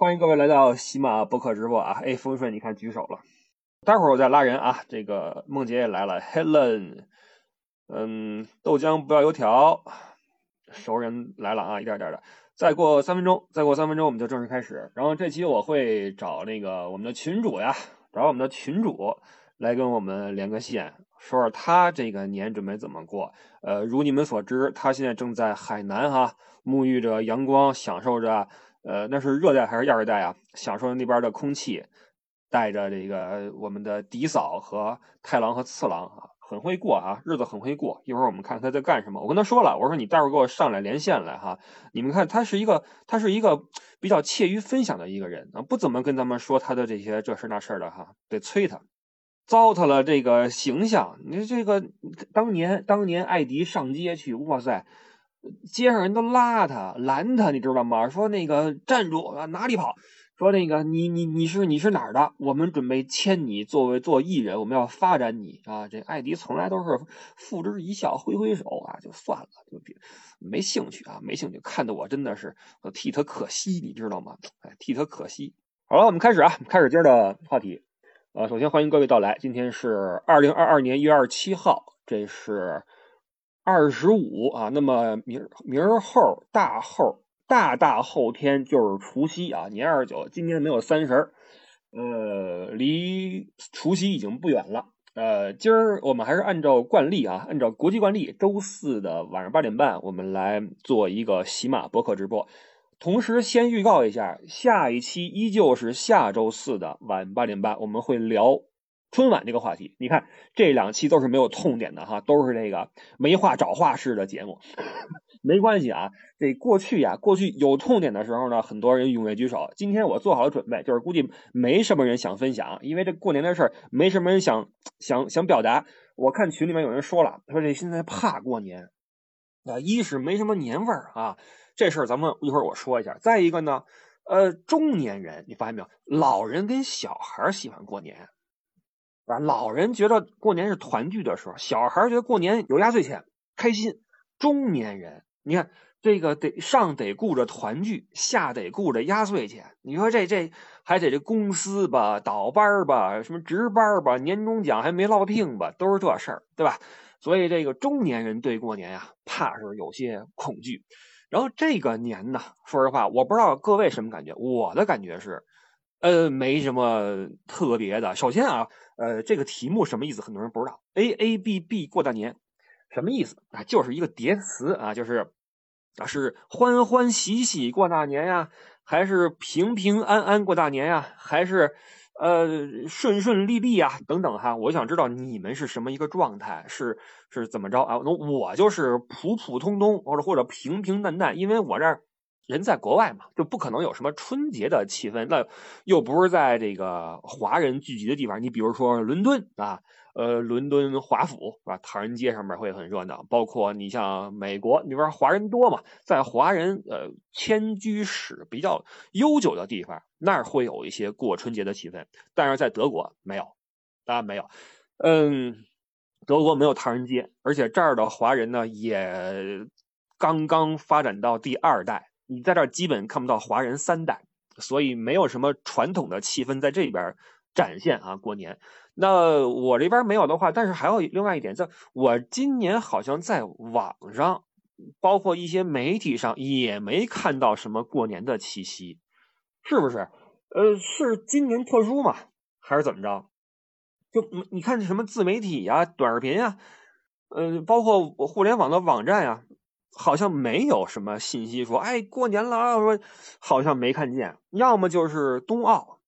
欢迎各位来到喜马播客直播啊！哎，风顺，你看举手了，待会儿我再拉人啊。这个梦洁也来了，Helen，嗯，豆浆不要油条，熟人来了啊，一点点的。再过三分钟，再过三分钟我们就正式开始。然后这期我会找那个我们的群主呀，找我们的群主来跟我们连个线，说说他这个年准备怎么过。呃，如你们所知，他现在正在海南哈，沐浴着阳光，享受着。呃，那是热带还是亚热带啊？享受那边的空气，带着这个我们的迪嫂和太郎和次郎啊，很会过啊，日子很会过。一会儿我们看他在干什么。我跟他说了，我说你待会儿给我上来连线来哈。你们看，他是一个他是一个比较怯于分享的一个人啊，不怎么跟咱们说他的这些这事那事的哈，得催他，糟蹋了这个形象。你这个当年当年艾迪上街去，哇塞！街上人都拉他拦他，你知道吗？说那个站住啊，哪里跑？说那个你你你是你是哪儿的？我们准备签你作为做艺人，我们要发展你啊！这艾迪从来都是付之一笑，挥挥手啊，就算了，就别没兴趣啊，没兴趣。看得我真的是替他可惜，你知道吗？哎，替他可惜。好了，我们开始啊，开始今儿的话题。呃，首先欢迎各位到来，今天是二零二二年一月二十七号，这是。二十五啊，那么明明儿后大后大大后天就是除夕啊，年二十九，今天没有三十，呃，离除夕已经不远了。呃，今儿我们还是按照惯例啊，按照国际惯例，周四的晚上八点半，我们来做一个喜马博客直播。同时，先预告一下，下一期依旧是下周四的晚八点半，我们会聊。春晚这个话题，你看这两期都是没有痛点的哈，都是这个没话找话式的节目。没关系啊，这过去呀，过去有痛点的时候呢，很多人踊跃举手。今天我做好了准备，就是估计没什么人想分享，因为这过年的事儿，没什么人想想想表达。我看群里面有人说了，说这现在怕过年啊，一是没什么年味儿啊，这事儿咱们一会儿我说一下。再一个呢，呃，中年人你发现没有，老人跟小孩喜欢过年。啊，老人觉得过年是团聚的时候，小孩觉得过年有压岁钱，开心。中年人，你看这个得上得顾着团聚，下得顾着压岁钱。你说这这还得这公司吧，倒班吧，什么值班吧，年终奖还没落聘吧，都是这事儿，对吧？所以这个中年人对过年呀，怕是有些恐惧。然后这个年呢，说实话，我不知道各位什么感觉，我的感觉是，呃，没什么特别的。首先啊。呃，这个题目什么意思？很多人不知道。A A B B 过大年，什么意思啊？就是一个叠词啊，就是啊，是欢欢喜喜过大年呀，还是平平安安过大年呀，还是呃顺顺利利呀？等等哈，我想知道你们是什么一个状态，是是怎么着啊？那我就是普普通通，或者或者平平淡淡，因为我这儿。人在国外嘛，就不可能有什么春节的气氛。那又不是在这个华人聚集的地方。你比如说伦敦啊，呃，伦敦华府是吧？唐人街上面会很热闹。包括你像美国，你说华人多嘛，在华人呃迁居史比较悠久的地方，那儿会有一些过春节的气氛。但是在德国没有，啊没有，嗯，德国没有唐人街，而且这儿的华人呢也刚刚发展到第二代。你在这儿基本看不到华人三代，所以没有什么传统的气氛在这边展现啊。过年，那我这边没有的话，但是还有另外一点，在我今年好像在网上，包括一些媒体上也没看到什么过年的气息，是不是？呃，是今年特殊嘛，还是怎么着？就你看什么自媒体呀、短视频呀，呃，包括互联网的网站呀。好像没有什么信息说，哎，过年了！说好像没看见，要么就是冬奥，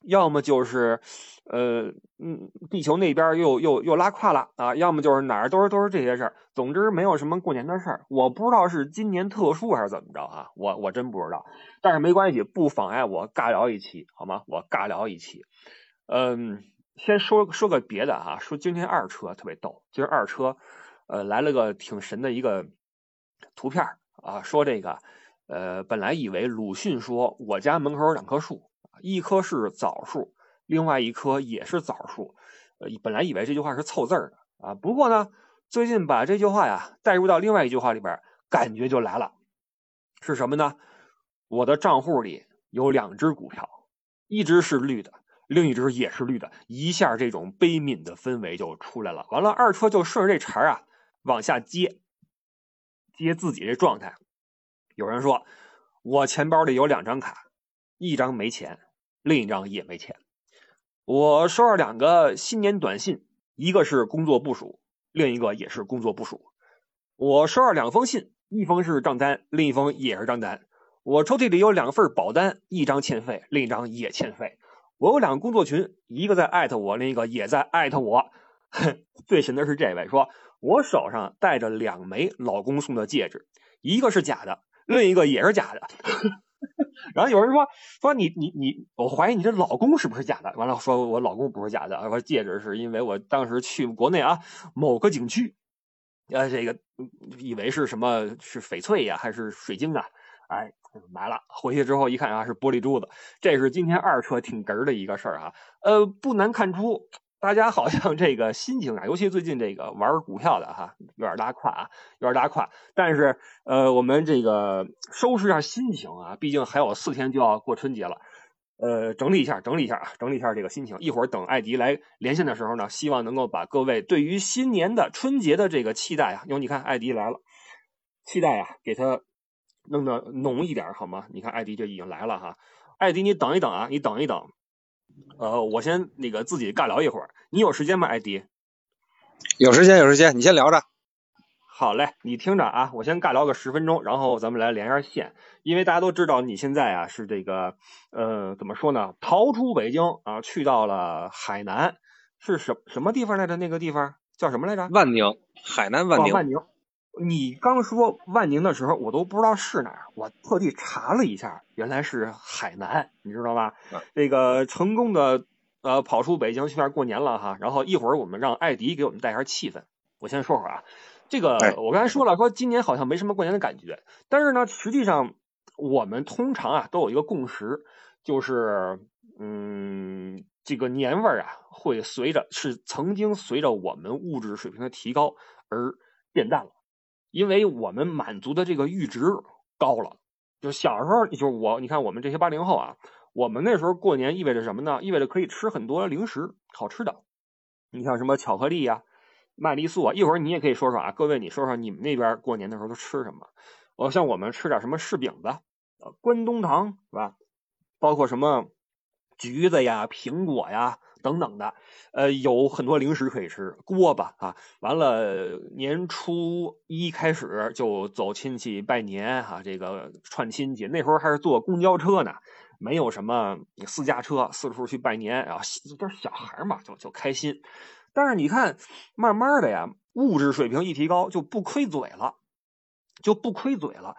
要么就是，呃，嗯，地球那边又又又拉胯了啊！要么就是哪儿都是都是这些事儿。总之没有什么过年的事儿。我不知道是今年特殊还是怎么着啊？我我真不知道。但是没关系，不妨碍我尬聊一期，好吗？我尬聊一期。嗯，先说说个别的哈，说今天二车特别逗，今儿二车，呃，来了个挺神的一个。图片啊，说这个，呃，本来以为鲁迅说我家门口有两棵树，一棵是枣树，另外一棵也是枣树，呃，本来以为这句话是凑字儿的啊。不过呢，最近把这句话呀带入到另外一句话里边，感觉就来了，是什么呢？我的账户里有两只股票，一只是绿的，另一只也是绿的，一下这种悲悯的氛围就出来了。完了，二车就顺着这茬啊往下接，接自己这状态。有人说，我钱包里有两张卡，一张没钱，另一张也没钱。我收了两个新年短信，一个是工作部署，另一个也是工作部署。我收了两封信，一封是账单，另一封也是账单。我抽屉里有两份保单，一张欠费，另一张也欠费。我有两个工作群，一个在艾特我，另一个也在艾特我。最神的是这位说，我手上戴着两枚老公送的戒指，一个是假的。另一个也是假的，然后有人说说你你你，我怀疑你这老公是不是假的？完了说我老公不是假的，说戒指是因为我当时去国内啊某个景区，呃这个以为是什么是翡翠呀还是水晶啊？哎买了回去之后一看啊是玻璃珠子，这是今天二车挺哏儿的一个事儿哈，呃不难看出。大家好像这个心情啊，尤其最近这个玩股票的哈，有点拉胯啊，有点拉胯。但是呃，我们这个收拾一下心情啊，毕竟还有四天就要过春节了，呃，整理一下，整理一下啊，整理一下这个心情。一会儿等艾迪来连线的时候呢，希望能够把各位对于新年的春节的这个期待啊，因为你看艾迪来了，期待啊，给他弄得浓一点好吗？你看艾迪就已经来了哈，艾迪你等一等啊，你等一等。呃，我先那个自己尬聊一会儿，你有时间吗，艾迪？有时间，有时间，你先聊着。好嘞，你听着啊，我先尬聊个十分钟，然后咱们来连一下线。因为大家都知道你现在啊是这个呃怎么说呢？逃出北京啊，去到了海南，是什什么地方来着？那个地方叫什么来着？万宁，海南万宁。万宁。你刚说万宁的时候，我都不知道是哪儿，我特地查了一下，原来是海南，你知道吧？这个成功的呃跑出北京去那儿过年了哈，然后一会儿我们让艾迪给我们带下气氛。我先说会儿啊，这个我刚才说了，说今年好像没什么过年的感觉，但是呢，实际上我们通常啊都有一个共识，就是嗯，这个年味儿啊会随着是曾经随着我们物质水平的提高而变淡了。因为我们满足的这个阈值高了，就小时候，就我，你看我们这些八零后啊，我们那时候过年意味着什么呢？意味着可以吃很多零食，好吃的，你像什么巧克力呀、麦丽素啊。一会儿你也可以说说啊，各位你说说你们那边过年的时候都吃什么？我像我们吃点什么柿饼子、关东糖是吧？包括什么橘子呀、苹果呀。等等的，呃，有很多零食可以吃，锅巴啊，完了年初一开始就走亲戚拜年哈，这个串亲戚，那时候还是坐公交车呢，没有什么私家车，四处去拜年，然后都是小孩嘛，就就开心。但是你看，慢慢的呀，物质水平一提高，就不亏嘴了，就不亏嘴了。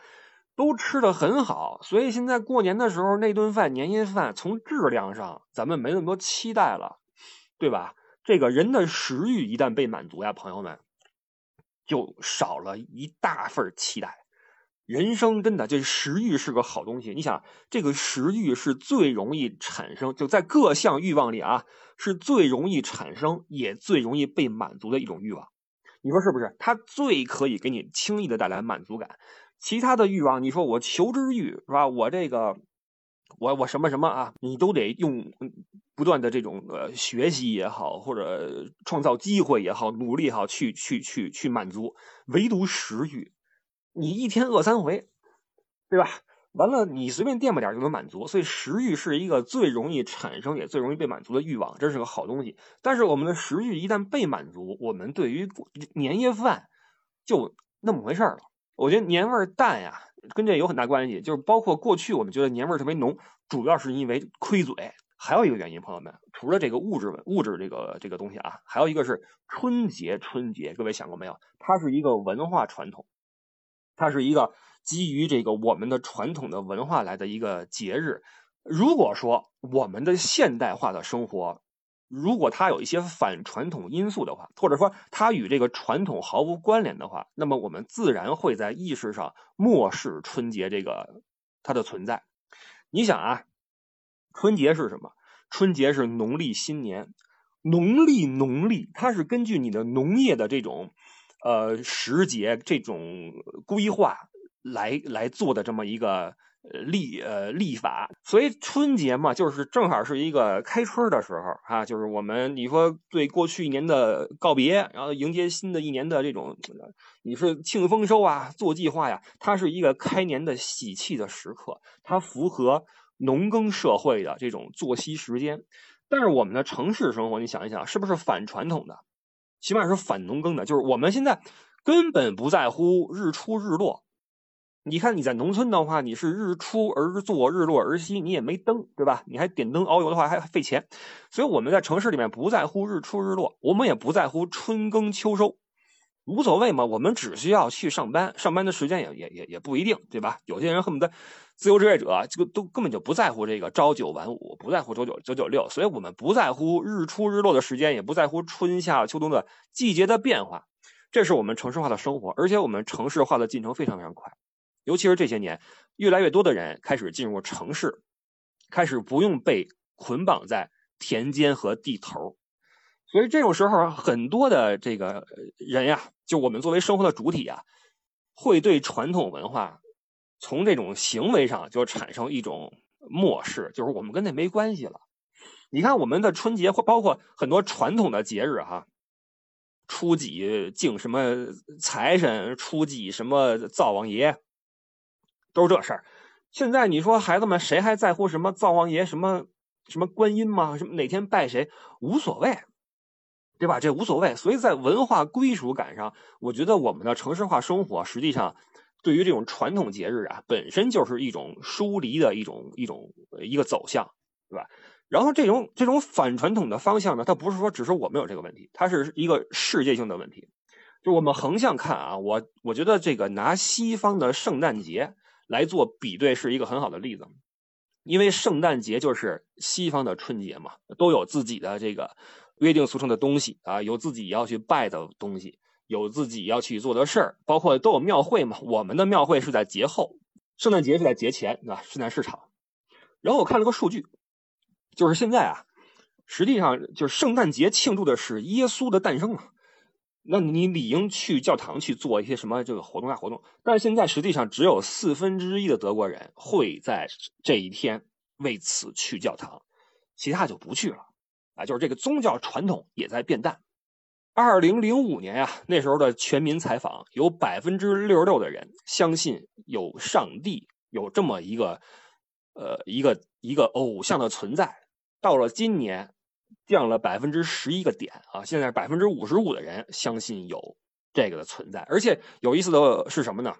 都吃的很好，所以现在过年的时候那顿饭年夜饭从质量上咱们没那么多期待了，对吧？这个人的食欲一旦被满足呀，朋友们，就少了一大份期待。人生真的，这食欲是个好东西。你想，这个食欲是最容易产生，就在各项欲望里啊，是最容易产生也最容易被满足的一种欲望。你说是不是？它最可以给你轻易的带来满足感。其他的欲望，你说我求知欲是吧？我这个，我我什么什么啊？你都得用不断的这种呃学习也好，或者创造机会也好，努力也好，去去去去满足。唯独食欲，你一天饿三回，对吧？完了，你随便垫吧点就能满足。所以食欲是一个最容易产生也最容易被满足的欲望，这是个好东西。但是我们的食欲一旦被满足，我们对于年夜饭就那么回事了。我觉得年味淡呀，跟这有很大关系。就是包括过去我们觉得年味特别浓，主要是因为亏嘴。还有一个原因，朋友们，除了这个物质物质这个这个东西啊，还有一个是春节。春节，各位想过没有？它是一个文化传统，它是一个基于这个我们的传统的文化来的一个节日。如果说我们的现代化的生活，如果它有一些反传统因素的话，或者说它与这个传统毫无关联的话，那么我们自然会在意识上漠视春节这个它的存在。你想啊，春节是什么？春节是农历新年，农历农历，它是根据你的农业的这种呃时节这种规划来来做的这么一个历呃立法，所以春节嘛，就是正好是一个开春的时候啊，就是我们你说对过去一年的告别，然后迎接新的一年的这种，你是庆丰收啊，做计划呀，它是一个开年的喜气的时刻，它符合农耕社会的这种作息时间。但是我们的城市生活，你想一想，是不是反传统的？起码是反农耕的，就是我们现在根本不在乎日出日落。你看你在农村的话，你是日出而作，日落而息，你也没灯，对吧？你还点灯熬油的话还费钱。所以我们在城市里面不在乎日出日落，我们也不在乎春耕秋收，无所谓嘛。我们只需要去上班，上班的时间也也也也不一定，对吧？有些人恨不得自由职业者，这个都根本就不在乎这个朝九晚五，不在乎九九九九六。所以我们不在乎日出日落的时间，也不在乎春夏秋冬的季节的变化。这是我们城市化的生活，而且我们城市化的进程非常非常快。尤其是这些年，越来越多的人开始进入城市，开始不用被捆绑在田间和地头，所以这种时候，很多的这个人呀，就我们作为生活的主体啊，会对传统文化从这种行为上就产生一种漠视，就是我们跟那没关系了。你看我们的春节或包括很多传统的节日哈，初几敬什么财神，初几什么灶王爷。都是这事儿。现在你说孩子们谁还在乎什么灶王爷、什么什么观音吗？什么哪天拜谁无所谓，对吧？这无所谓。所以在文化归属感上，我觉得我们的城市化生活实际上对于这种传统节日啊，本身就是一种疏离的一种一种一个走向，对吧？然后这种这种反传统的方向呢，它不是说只是我们有这个问题，它是一个世界性的问题。就我们横向看啊，我我觉得这个拿西方的圣诞节。来做比对是一个很好的例子，因为圣诞节就是西方的春节嘛，都有自己的这个约定俗成的东西啊，有自己要去拜的东西，有自己要去做的事儿，包括都有庙会嘛。我们的庙会是在节后，圣诞节是在节前，对吧？圣诞市场。然后我看了个数据，就是现在啊，实际上就是圣诞节庆祝的是耶稣的诞生嘛。那你理应去教堂去做一些什么这个活动啊活动，但是现在实际上只有四分之一的德国人会在这一天为此去教堂，其他就不去了啊，就是这个宗教传统也在变淡。二零零五年呀，那时候的全民采访有百分之六十六的人相信有上帝，有这么一个呃一个一个偶像的存在。到了今年。降了百分之十一个点啊！现在百分之五十五的人相信有这个的存在，而且有意思的是什么呢？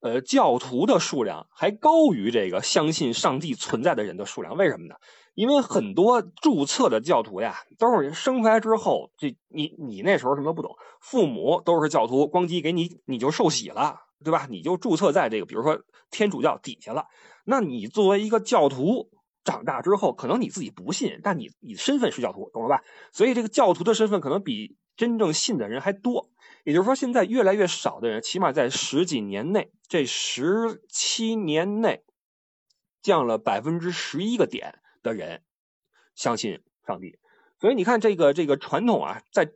呃，教徒的数量还高于这个相信上帝存在的人的数量。为什么呢？因为很多注册的教徒呀，都是生出来之后，这你你那时候什么都不懂，父母都是教徒，咣叽给你你就受洗了，对吧？你就注册在这个比如说天主教底下了，那你作为一个教徒。长大之后，可能你自己不信，但你你身份是教徒，懂了吧？所以这个教徒的身份可能比真正信的人还多。也就是说，现在越来越少的人，起码在十几年内，这十七年内降了百分之十一个点的人相信上帝。所以你看，这个这个传统啊，在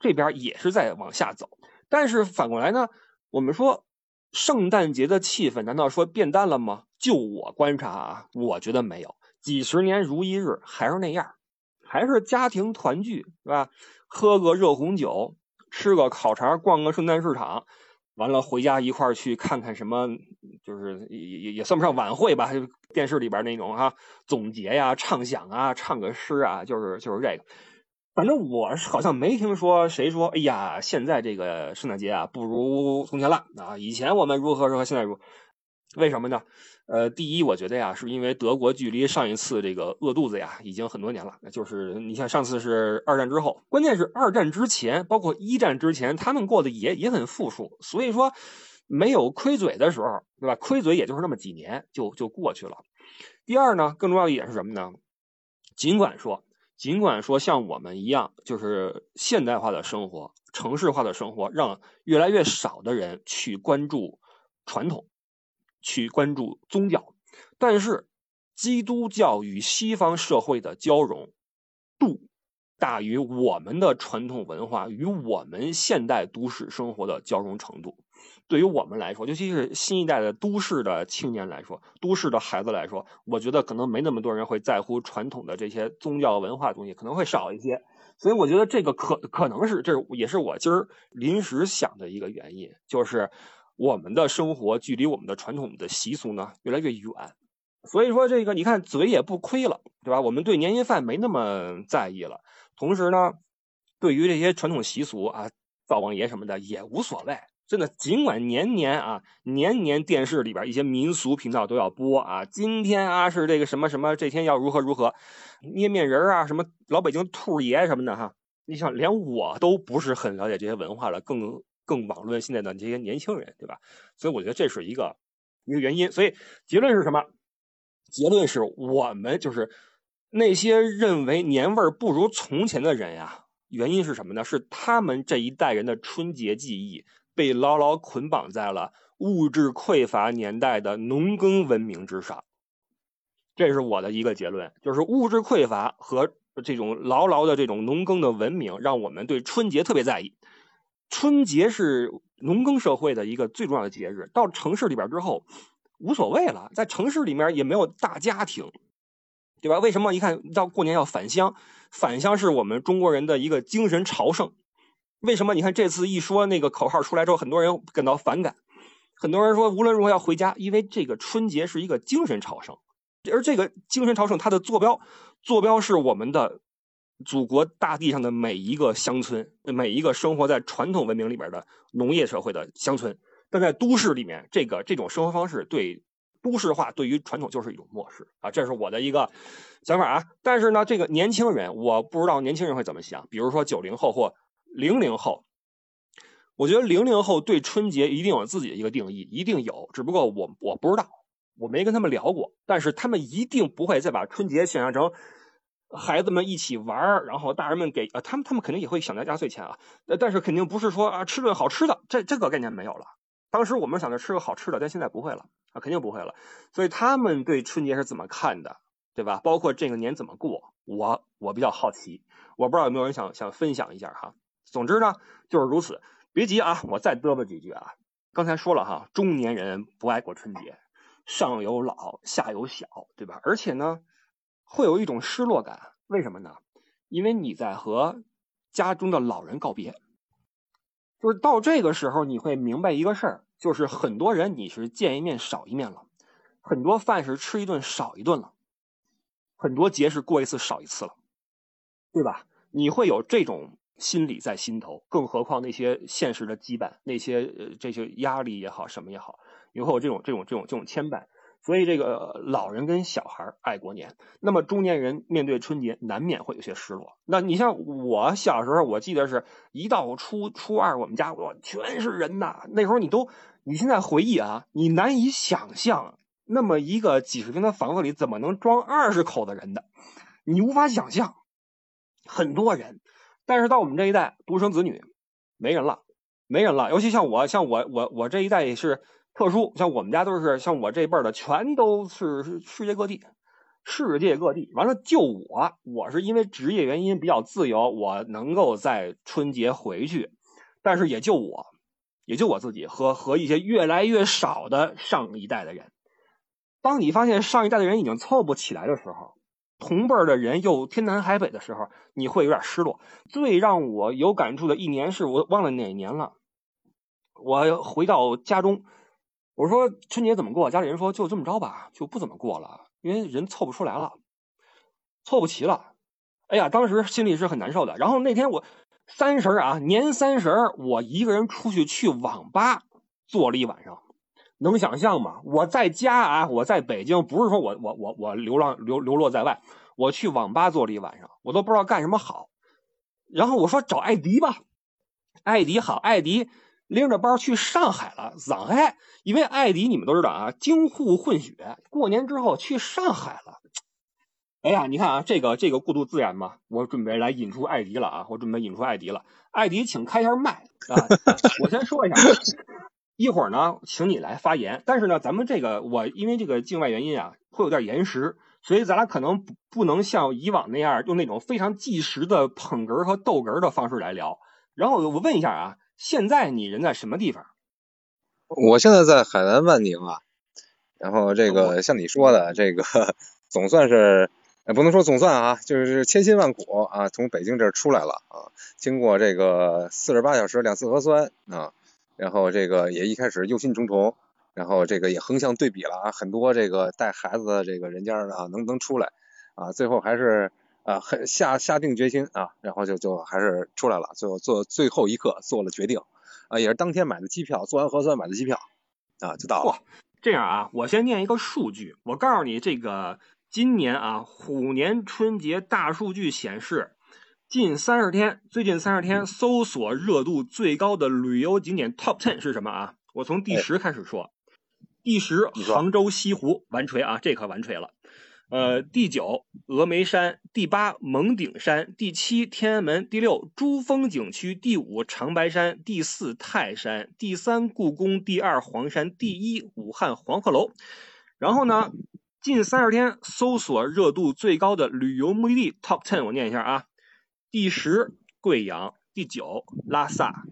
这边也是在往下走。但是反过来呢，我们说圣诞节的气氛难道说变淡了吗？就我观察啊，我觉得没有。几十年如一日，还是那样，还是家庭团聚，是吧？喝个热红酒，吃个烤肠，逛个圣诞市场，完了回家一块儿去看看什么，就是也也也算不上晚会吧，电视里边那种哈总结呀、畅想啊、唱个诗啊，就是就是这个。反正我好像没听说谁说，哎呀，现在这个圣诞节啊不如从前了啊！以前我们如何如何，现在如何。为什么呢？呃，第一，我觉得呀，是因为德国距离上一次这个饿肚子呀，已经很多年了。就是你像上次是二战之后，关键是二战之前，包括一战之前，他们过得也也很富庶，所以说没有亏嘴的时候，对吧？亏嘴也就是那么几年就就过去了。第二呢，更重要一点是什么呢？尽管说，尽管说像我们一样，就是现代化的生活、城市化的生活，让越来越少的人去关注传统。去关注宗教，但是基督教与西方社会的交融度大于我们的传统文化与我们现代都市生活的交融程度。对于我们来说，尤其是新一代的都市的青年来说，都市的孩子来说，我觉得可能没那么多人会在乎传统的这些宗教文化东西，可能会少一些。所以我觉得这个可可能是，这也是我今儿临时想的一个原因，就是我们的生活距离我们的传统的习俗呢越来越远。所以说这个你看嘴也不亏了，对吧？我们对年夜饭没那么在意了，同时呢，对于这些传统习俗啊，灶王爷什么的也无所谓。真的，尽管年年啊，年年电视里边一些民俗频道都要播啊，今天啊是这个什么什么，这天要如何如何，捏面人啊，什么老北京兔爷什么的哈，你想连我都不是很了解这些文化了，更更网论现在的这些年轻人，对吧？所以我觉得这是一个一个原因。所以结论是什么？结论是我们就是那些认为年味儿不如从前的人呀，原因是什么呢？是他们这一代人的春节记忆。被牢牢捆绑在了物质匮乏年代的农耕文明之上，这是我的一个结论，就是物质匮乏和这种牢牢的这种农耕的文明，让我们对春节特别在意。春节是农耕社会的一个最重要的节日，到城市里边之后无所谓了，在城市里面也没有大家庭，对吧？为什么一看到过年要返乡？返乡是我们中国人的一个精神朝圣。为什么？你看这次一说那个口号出来之后，很多人感到反感。很多人说无论如何要回家，因为这个春节是一个精神朝圣，而这个精神朝圣它的坐标，坐标是我们的祖国大地上的每一个乡村，每一个生活在传统文明里边的农业社会的乡村。但在都市里面，这个这种生活方式对都市化对于传统就是一种漠视啊，这是我的一个想法啊。但是呢，这个年轻人，我不知道年轻人会怎么想，比如说九零后或。零零后，我觉得零零后对春节一定有自己的一个定义，一定有。只不过我我不知道，我没跟他们聊过。但是他们一定不会再把春节想象成孩子们一起玩儿然后大人们给啊，他们他们肯定也会想拿压岁钱啊。但是肯定不是说啊吃顿好吃的，这这个概念没有了。当时我们想着吃个好吃的，但现在不会了啊，肯定不会了。所以他们对春节是怎么看的，对吧？包括这个年怎么过，我我比较好奇，我不知道有没有人想想分享一下哈。总之呢，就是如此。别急啊，我再嘚啵几句啊。刚才说了哈，中年人不爱过春节，上有老下有小，对吧？而且呢，会有一种失落感。为什么呢？因为你在和家中的老人告别。就是到这个时候，你会明白一个事儿，就是很多人你是见一面少一面了，很多饭是吃一顿少一顿了，很多节是过一次少一次了，对吧？你会有这种。心理在心头，更何况那些现实的羁绊，那些呃这些压力也好，什么也好，以后有这种这种这种这种牵绊，所以这个老人跟小孩爱过年，那么中年人面对春节难免会有些失落。那你像我小时候，我记得是一到初初二，我们家我全是人呐。那时候你都你现在回忆啊，你难以想象，那么一个几十平的房子里怎么能装二十口的人的，你无法想象，很多人。但是到我们这一代独生子女，没人了，没人了。尤其像我，像我，我我这一代也是特殊。像我们家都是像我这辈儿的，全都是世界各地，世界各地。完了，就我，我是因为职业原因比较自由，我能够在春节回去。但是也就我，也就我自己和和一些越来越少的上一代的人。当你发现上一代的人已经凑不起来的时候。同辈儿的人又天南海北的时候，你会有点失落。最让我有感触的一年是我忘了哪年了。我回到家中，我说春节怎么过？家里人说就这么着吧，就不怎么过了，因为人凑不出来了，凑不齐了。哎呀，当时心里是很难受的。然后那天我三十啊，年三十，我一个人出去去网吧坐了一晚上。能想象吗？我在家啊，我在北京，不是说我我我我流浪流流落在外，我去网吧坐了一晚上，我都不知道干什么好。然后我说找艾迪吧，艾迪好，艾迪拎着包去上海了，上海，因为艾迪你们都知道啊，京沪混血，过年之后去上海了。哎呀，你看啊，这个这个过渡自然嘛，我准备来引出艾迪了啊，我准备引出艾迪了，艾迪，请开下麦啊，我先说一下。一会儿呢，请你来发言。但是呢，咱们这个我因为这个境外原因啊，会有点延时，所以咱俩可能不不能像以往那样用那种非常即时的捧哏和逗哏的方式来聊。然后我问一下啊，现在你人在什么地方？我现在在海南万宁啊，然后这个像你说的这个总算是，不能说总算啊，就是千辛万苦啊，从北京这儿出来了啊，经过这个四十八小时两次核酸啊，然后这个也一开始忧心忡忡，然后这个也横向对比了啊，很多这个带孩子的这个人家啊能不能出来啊，最后还是。啊，很下下定决心啊，然后就就还是出来了，最后做最后一刻做了决定，啊，也是当天买的机票，做完核酸买的机票，啊，就到了。这样啊，我先念一个数据，我告诉你，这个今年啊，虎年春节大数据显示，近三十天，最近三十天搜索热度最高的旅游景点 Top Ten 是什么啊？我从第十开始说，第十杭州西湖完锤啊，这可完锤了。呃，第九峨眉山，第八蒙顶山，第七天安门，第六珠峰景区，第五长白山，第四泰山，第三故宫，第二黄山，第一武汉黄鹤楼。然后呢，近三十天搜索热度最高的旅游目的地 Top Ten，我念一下啊：第十贵阳，第九拉萨，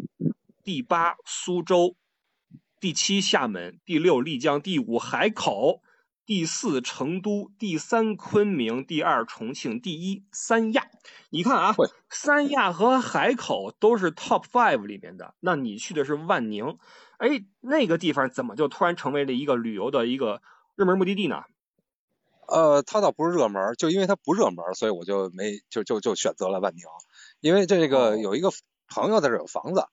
第八苏州，第七厦门，第六丽江，第五海口。第四成都，第三昆明，第二重庆，第一三亚。你看啊，三亚和海口都是 top five 里面的。那你去的是万宁，哎，那个地方怎么就突然成为了一个旅游的一个热门目的地呢？呃，它倒不是热门，就因为它不热门，所以我就没就就就选择了万宁。因为这个有一个朋友在这有房子，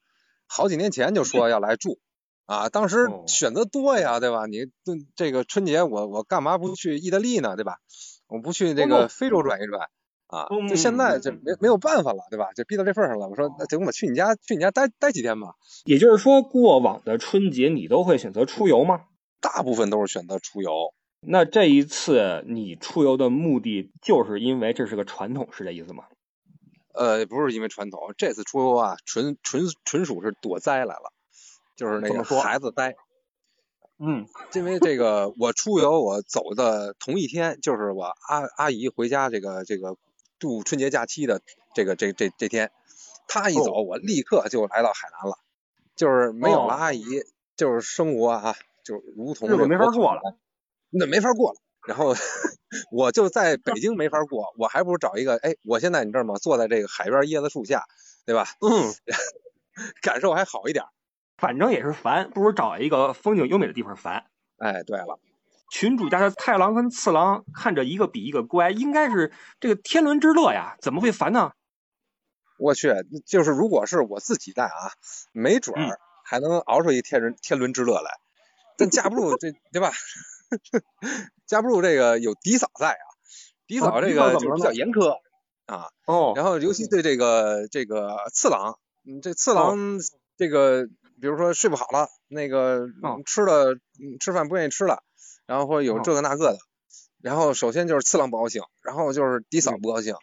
好几年前就说要来住。啊，当时选择多呀，对吧？你这这个春节，我我干嘛不去意大利呢，对吧？我不去这个非洲转一转啊？就现在就没没有办法了，对吧？就逼到这份上了。我说那行我，去你家去你家待待几天吧。也就是说，过往的春节你都会选择出游吗？大部分都是选择出游。那这一次你出游的目的，就是因为这是个传统，是这意思吗？呃，不是因为传统，这次出游啊，纯纯纯属是躲灾来了。就是那个孩子呆，嗯，因为这个我出游我走的同一天，就是我阿阿姨回家这个这个度春节假期的这个这这这天，她一走我立刻就来到海南了，就是没有了阿姨，就是生活啊，就如同日子没法过了，那没法过了。然后 我就在北京没法过，我还不如找一个，哎，我现在你知道吗？坐在这个海边椰子树下，对吧？嗯，感受还好一点。反正也是烦，不如找一个风景优美的地方烦。哎，对了，群主家的太郎跟次郎看着一个比一个乖，应该是这个天伦之乐呀，怎么会烦呢？我去，就是如果是我自己带啊，没准儿还能熬出一天伦天伦之乐来。但架不住这，对吧？架不住这个有嫡嫂在啊，嫡嫂这个就比较严苛啊。哦。然后尤其对这个这个次郎，嗯，这次郎。这个比如说睡不好了，那个吃了吃饭不愿意吃了，然后或者有这个那个的，然后首先就是次郎不高兴，然后就是迪嫂不高兴，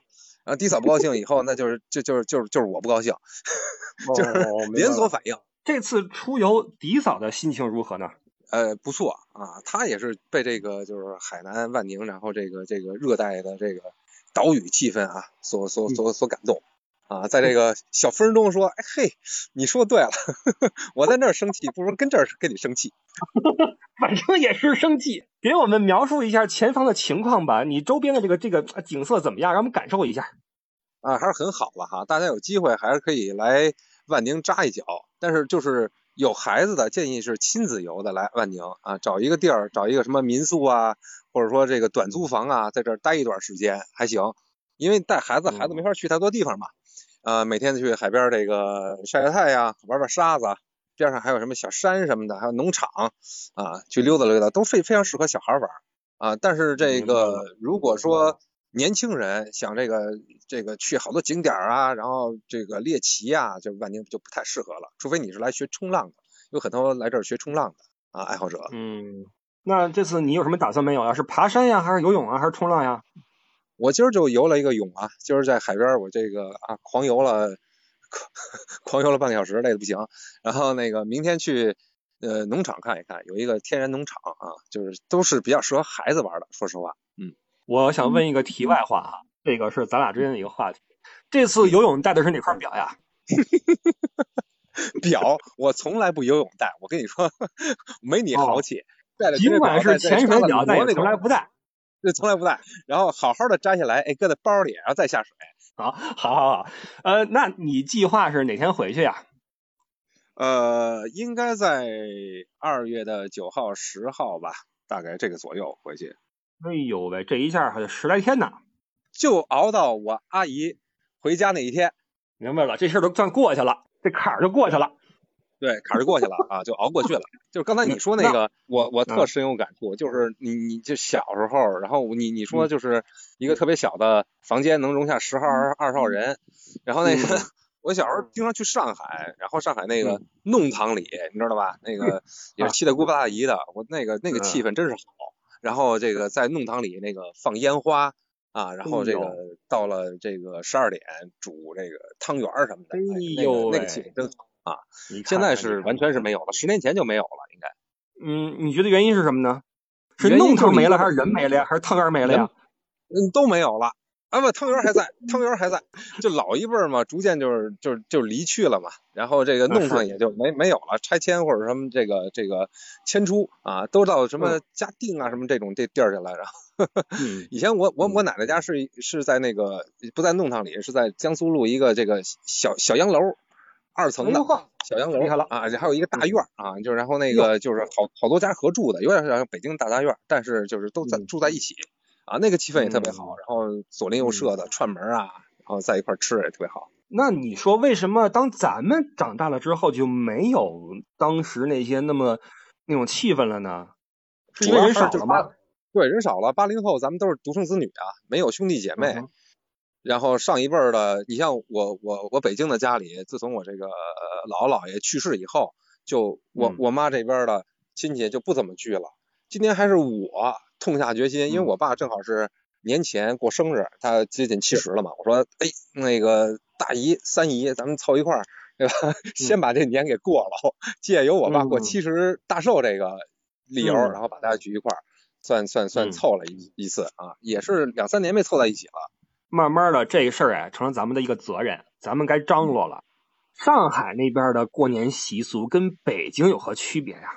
然后嫡嫂不高兴以后，那就是就就是就是就是我不高兴，就是连锁反应。这次出游，迪嫂的心情如何呢？呃，不错啊，她也是被这个就是海南万宁，然后这个这个热带的这个岛屿气氛啊，所所所所感动。啊，在这个小风中说，哎嘿，你说对了，我在那儿生气，不如跟这儿跟你生气，反正也是生气。给我们描述一下前方的情况吧，你周边的这个这个景色怎么样？让我们感受一下。啊，还是很好了哈，大家有机会还是可以来万宁扎一脚。但是就是有孩子的，建议是亲子游的来万宁啊，找一个地儿，找一个什么民宿啊，或者说这个短租房啊，在这儿待一段时间还行。因为带孩子，孩子没法去太多地方嘛。呃，每天去海边这个晒晒太阳，玩玩沙子，边上还有什么小山什么的，还有农场啊，去溜达溜达，都非非常适合小孩玩啊。但是这个如果说年轻人想这个这个去好多景点啊，然后这个猎奇啊，就万宁就不太适合了，除非你是来学冲浪的，有很多来这儿学冲浪的啊爱好者。嗯，那这次你有什么打算没有啊？是爬山呀，还是游泳啊，还是冲浪呀？我今儿就游了一个泳啊，今儿在海边我这个啊狂游了，狂游了半个小时，累的不行。然后那个明天去呃农场看一看，有一个天然农场啊，就是都是比较适合孩子玩的。说实话，嗯，我想问一个题外话啊，这个是咱俩之间的一个话题。这次游泳带的是哪块表呀？表我从来不游泳带，我跟你说，没你豪气。尽管是潜水表，但也从来不戴。这从来不带，然后好好的摘下来，哎，搁在包里，然后再下水。好，好，好，好。呃，那你计划是哪天回去呀？呃，应该在二月的九号、十号吧，大概这个左右回去。哎呦喂，这一下还得十来天呢，就熬到我阿姨回家那一天。明白了，这事儿都算过去了，这坎儿就过去了。对，坎儿就过去了啊，就熬过去了。就是刚才你说那个，我我特深有感触，就是你你就小时候，然后你你说就是一个特别小的房间能容下十号二十号人，然后那个我小时候经常去上海，然后上海那个弄堂里，你知道吧？那个也是七大姑八大姨的，我那个那个气氛真是好。然后这个在弄堂里那个放烟花啊，然后这个到了这个十二点煮这个汤圆什么的，哎呦，那个气氛真好。啊，现在是完全是没有了，十年前就没有了，应该。嗯，你觉得原因是什么呢？是弄堂没了，还是人没了呀？还是汤圆没了呀？嗯，都没有了。啊不，汤圆还在，汤圆还在。就老一辈嘛，逐渐就是就是就离去了嘛。然后这个弄堂也就没没有了，拆迁或者什么这个这个迁出啊，都到什么嘉定啊什么这种这地儿去了。然 后以前我我我奶奶家是是在那个不在弄堂里，是在江苏路一个这个小小洋楼。二层的小洋楼啊，还有一个大院啊，就然后那个就是好好多家合住的，有点像北京大杂院，但是就是都在住在一起啊，那个气氛也特别好，然后左邻右舍的串门啊，然后在一块吃也特别好。那你说为什么当咱们长大了之后就没有当时那些那么那种气氛了呢？是因为人少了吗？对，人少了。八零后咱们都是独生子女啊，没有兄弟姐妹。然后上一辈儿的，你像我我我北京的家里，自从我这个姥姥姥爷去世以后，就我我妈这边的亲戚就不怎么聚了。今年还是我痛下决心，因为我爸正好是年前过生日，他接近七十了嘛。我说，哎，那个大姨三姨，咱们凑一块儿，对吧？先把这年给过了，借由我爸过七十大寿这个理由，然后把大家聚一块儿，算算算凑了一一次啊，也是两三年没凑在一起了。慢慢的，这个事儿哎，成了咱们的一个责任，咱们该张罗了。上海那边的过年习俗跟北京有何区别呀？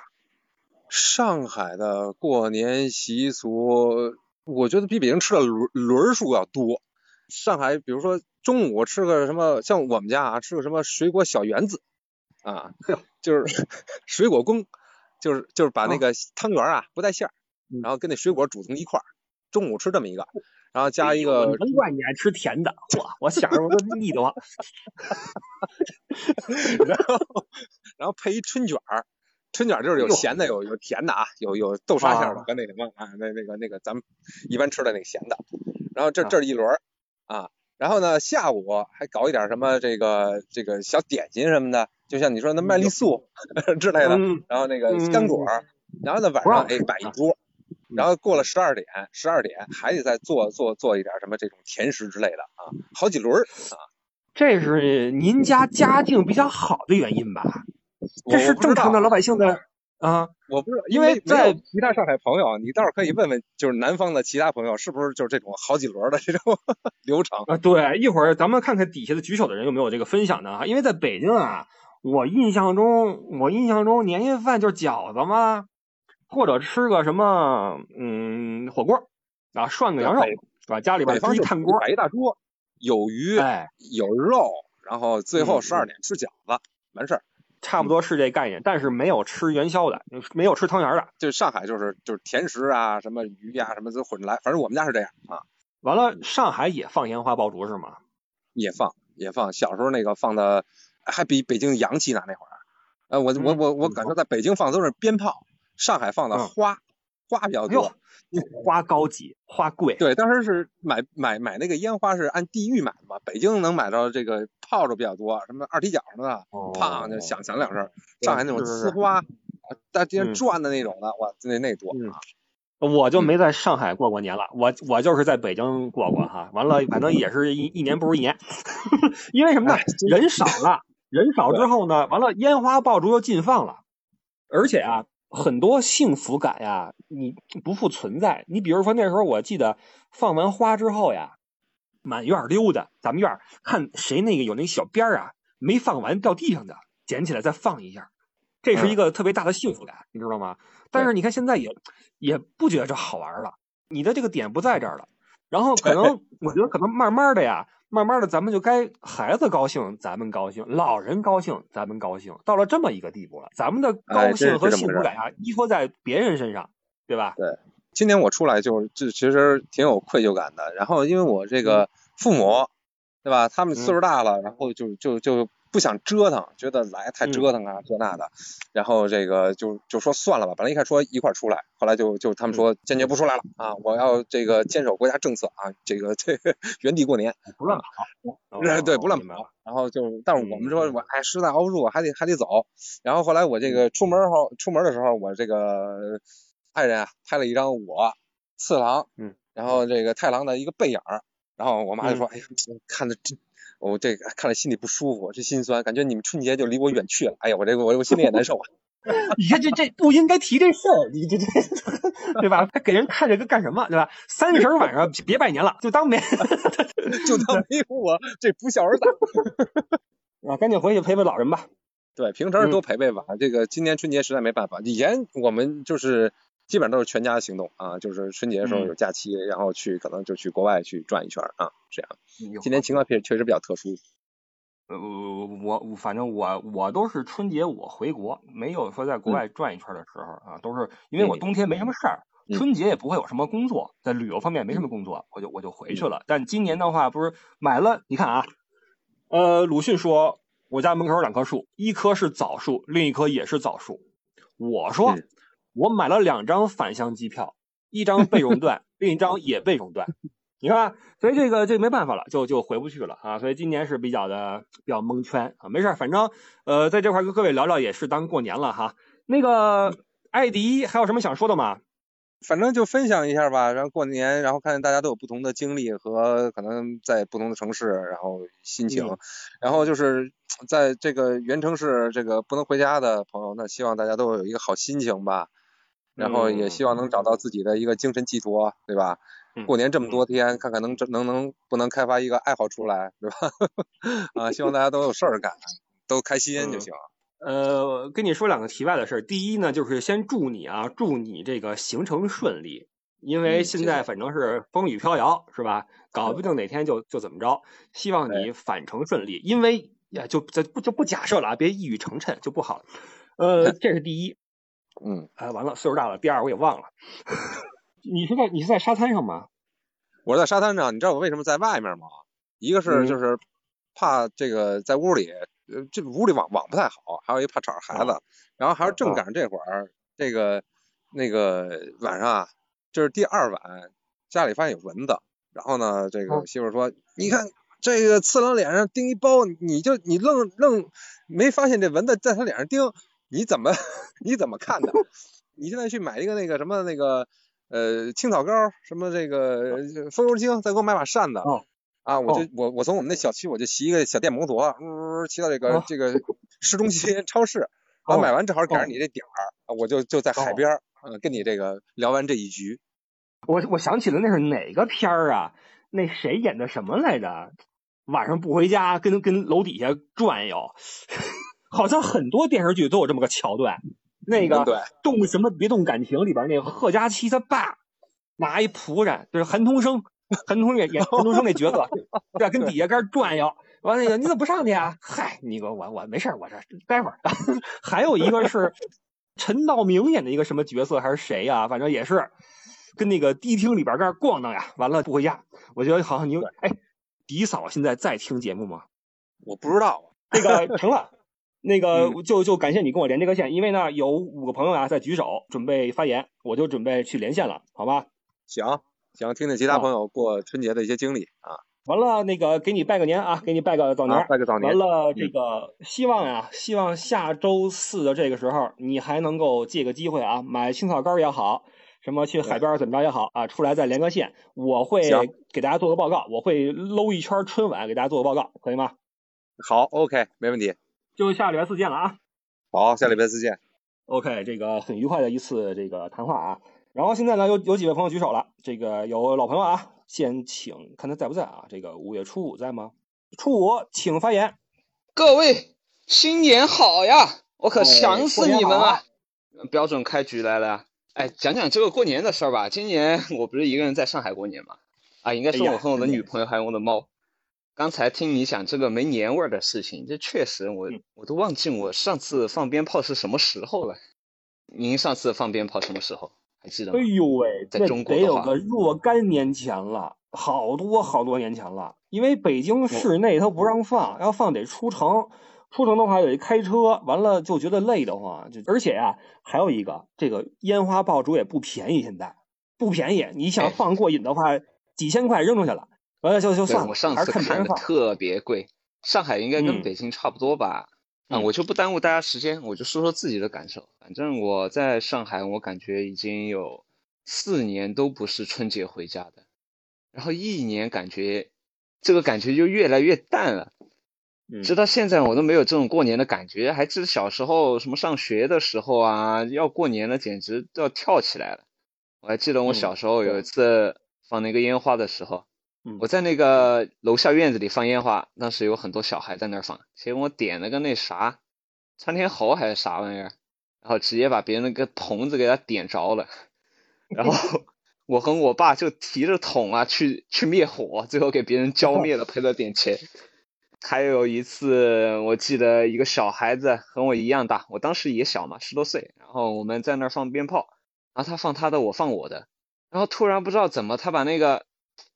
上海的过年习俗，我觉得比北京吃的轮轮数要多。上海，比如说中午吃个什么，像我们家啊，吃个什么水果小圆子啊，就是 水果羹，就是就是把那个汤圆啊不带馅儿，然后跟那水果煮成一块儿，中午吃这么一个。然后加一个，难怪你爱吃甜的，我我想着我都腻得慌。然后然后配一春卷儿，春卷就是有咸的，有有甜的啊，有有豆沙馅的和那什么啊，那那个那个咱们一般吃的那个咸的。然后这这是一轮啊，然后呢下午还搞一点什么这个这个小点心什么的，就像你说那麦丽素 之类的，然后那个干果，然后呢晚上哎摆一桌。然后过了十二点，十二点还得再做做做一点什么这种甜食之类的啊，好几轮啊。这是您家家境比较好的原因吧？这是正常的老百姓的啊。我不知道因为在其他上海朋友，你倒是可以问问，就是南方的其他朋友是不是就是这种好几轮的这种 流程啊？对，一会儿咱们看看底下的举手的人有没有这个分享的啊？因为在北京啊，我印象中我印象中年夜饭就是饺子嘛。或者吃个什么，嗯，火锅啊，涮个羊肉，是吧？家里边支一炭锅，摆一大桌，有鱼，哎，有肉，然后最后十二点吃饺子，完事儿，差不多是这概念。但是没有吃元宵的，没有吃汤圆的。就上海就是就是甜食啊，什么鱼呀，什么都混着来。反正我们家是这样啊。完了，上海也放烟花爆竹是吗？也放，也放。小时候那个放的还比北京洋气呢，那会儿。呃，我我我我感觉在北京放都是鞭炮。上海放的花花比较多，花高级，花贵。对，当时是买买买那个烟花是按地域买的嘛，北京能买到这个炮竹比较多，什么二踢脚什么的，砰就响响两声。上海那种呲花，在地上转的那种的，哇，那那多啊！我就没在上海过过年了，我我就是在北京过过哈。完了，反正也是一一年不如一年，因为什么呢？人少了，人少之后呢，完了烟花爆竹又禁放了，而且啊。很多幸福感呀，你不复存在。你比如说那时候，我记得放完花之后呀，满院溜达，咱们院看谁那个有那小边儿啊，没放完掉地上的，捡起来再放一下，这是一个特别大的幸福感，你知道吗？但是你看现在也也不觉得这好玩了，你的这个点不在这儿了。然后可能我觉得可能慢慢的呀，慢慢的咱们就该孩子高兴，咱们高兴；老人高兴，咱们高兴。到了这么一个地步了，咱们的高兴和幸福感啊，依托在别人身上，对吧？对。今年我出来就就其实挺有愧疚感的。然后因为我这个父母，对吧？他们岁数大了，然后就就就不想折腾，觉得来太折腾啊这那的。然后这个就就说算了吧。本来一开始说一块出来，后来就就他们说坚决不出来了啊！我要这个坚守国家政策啊，这个这个 原地过年，不乱跑。对，不乱跑。然后就，但是我们说我哎实在熬不住，还得还得走。然后后来我这个出门后出门的时候，我这个。爱人啊，拍了一张我次郎，嗯，然后这个太郎的一个背影儿，然后我妈就说：“哎呀，看的真，我这个看了心里不舒服，这心酸，感觉你们春节就离我远去了。哎呀，我这个我我心里也难受啊。你看这这不应该提这事儿，你这这 对吧？还给人看这个干什么？对吧？三十晚上别拜年了，就当没 就当没有我这不孝儿子啊，赶紧回去陪陪老人吧。对，平常多陪陪吧。这个今年春节实在没办法，以前我们就是。基本上都是全家行动啊，就是春节的时候有假期，然后去可能就去国外去转一圈啊，这样。今年情况确确实比较特殊。呃，我我反正我我都是春节我回国，没有说在国外转一圈的时候啊，都是因为我冬天没什么事儿，春节也不会有什么工作，在旅游方面没什么工作，我就我就回去了。但今年的话，不是买了，你看啊，呃，鲁迅说我家门口有两棵树，一棵是枣树，另一棵也是枣树。我说。我买了两张返乡机票，一张被熔断，另一张也被熔断。你看，所以这个这没办法了，就就回不去了啊。所以今年是比较的比较蒙圈啊。没事，反正呃，在这块跟各位聊聊也是当过年了哈。那个艾迪还有什么想说的吗？反正就分享一下吧。然后过年，然后看见大家都有不同的经历和可能在不同的城市，然后心情。然后就是在这个原城市这个不能回家的朋友，那希望大家都有一个好心情吧。然后也希望能找到自己的一个精神寄托，对吧？过年这么多天，看看能能能不能开发一个爱好出来，对吧？啊，希望大家都有事儿干，都开心就行。呃，跟你说两个题外的事儿。第一呢，就是先祝你啊，祝你这个行程顺利，因为现在反正是风雨飘摇，是吧？搞不定哪天就就怎么着。希望你返程顺利，因为呀，就这不就不假设了啊，别一语成谶就不好了。呃，这是第一。嗯，哎，完了，岁数大了。第二，我也忘了。你是在你是在沙滩上吗？我在沙滩上。你知道我为什么在外面吗？一个是就是怕这个在屋里，呃，这屋里网网不太好，还有一怕吵着孩子。然后还是正赶上这会儿，这个那个晚上啊，就是第二晚，家里发现有蚊子。然后呢，这个媳妇说：“你看这个次郎脸上叮一包，你就你愣愣没发现这蚊子在他脸上叮。”你怎么 你怎么看的？你现在去买一个那个什么那个呃青草膏，什么这个风油精，再给我买把扇子啊！我就我我从我们那小区我就骑一个小电摩托，呜呜骑到这个这个市中心超市，然后买完正好赶上你这点儿，我就就在海边嗯跟你这个聊完这一局。我我想起了那是哪个片儿啊？那谁演的什么来着？晚上不回家，跟跟楼底下转悠。好像很多电视剧都有这么个桥段，那个动什么别动感情里边那个贺佳琪他爸拿一仆人，就是韩童生，韩童演演韩童生那 角色，对，跟底下跟转悠，完那个你怎么不上去啊？嗨，你个我我没事我这待会儿。还有一个是陈道明演的一个什么角色还是谁呀？反正也是跟那个迪厅里边那逛荡呀，完了不回家。我觉得好像你哎，迪嫂现在在听节目吗？我不知道，这个成了。那个就就感谢你跟我连这个线，因为呢有五个朋友啊在举手准备发言，我就准备去连线了，好吧？行行，听听其他朋友过春节的一些经历啊。完了，那个给你拜个年啊，给你拜个早年，拜个早年。完了，这个希望呀，希望下周四的这个时候你还能够借个机会啊，买青草膏也好，什么去海边怎么着也好啊，出来再连个线，我会给大家做个报告，我会搂一圈春晚给大家做个报告，可以吗？好，OK，没问题。就下礼拜四见了啊！好，下礼拜四见。OK，这个很愉快的一次这个谈话啊。然后现在呢，有有几位朋友举手了。这个有老朋友啊，先请看他在不在啊？这个五月初五在吗？初五请发言。各位新年好呀！我可哎想死你们了。标准开局来了，哎，讲讲这个过年的事儿吧。今年我不是一个人在上海过年嘛？啊，应该是我和我的女朋友还有我的猫。刚才听你讲这个没年味儿的事情，这确实我嗯我都忘记我上次放鞭炮是什么时候了。您上次放鞭炮什么时候？还记得吗哎？呦喂，在中国得有个若干年前了，好多好多年前了。因为北京市内它不让放，要放得出城。出城的话得开车，完了就觉得累得慌。就而且呀、还有一个，这个烟花爆竹也不便宜，现在不便宜。你想哎放过瘾的话，几千块扔出去了，完了就就算了，我上次看的。特别贵，上海应该跟嗯北京差不多吧？啊，嗯我就不耽误大家时间，我就说说自己的感受。反正我在上海，我感觉已经有四年都不是春节回家的，然后一年感觉这个感觉就越来越淡了。嗯直到现在我都没有这种过年的感觉，还记得小时候什么上学的时候啊，要过年了简直都要跳起来了。我还记得我嗯小时候有一次放那个烟花的时候，嗯。我在那个楼下院子里放烟花，当时有很多小孩在那儿放，结果我点了个那啥窜天猴还是啥玩意儿，然后直接把别人那个筒子给他点着了，然后 我和我爸就提着桶啊去去灭火，最后给别人浇灭了，赔了点钱。还有一次，我记得一个小孩子和我一样大，我当时也小嘛，十多岁，然后我们在那儿放鞭炮，然后他放他的，我放我的，然后突然不知道怎么，他把那个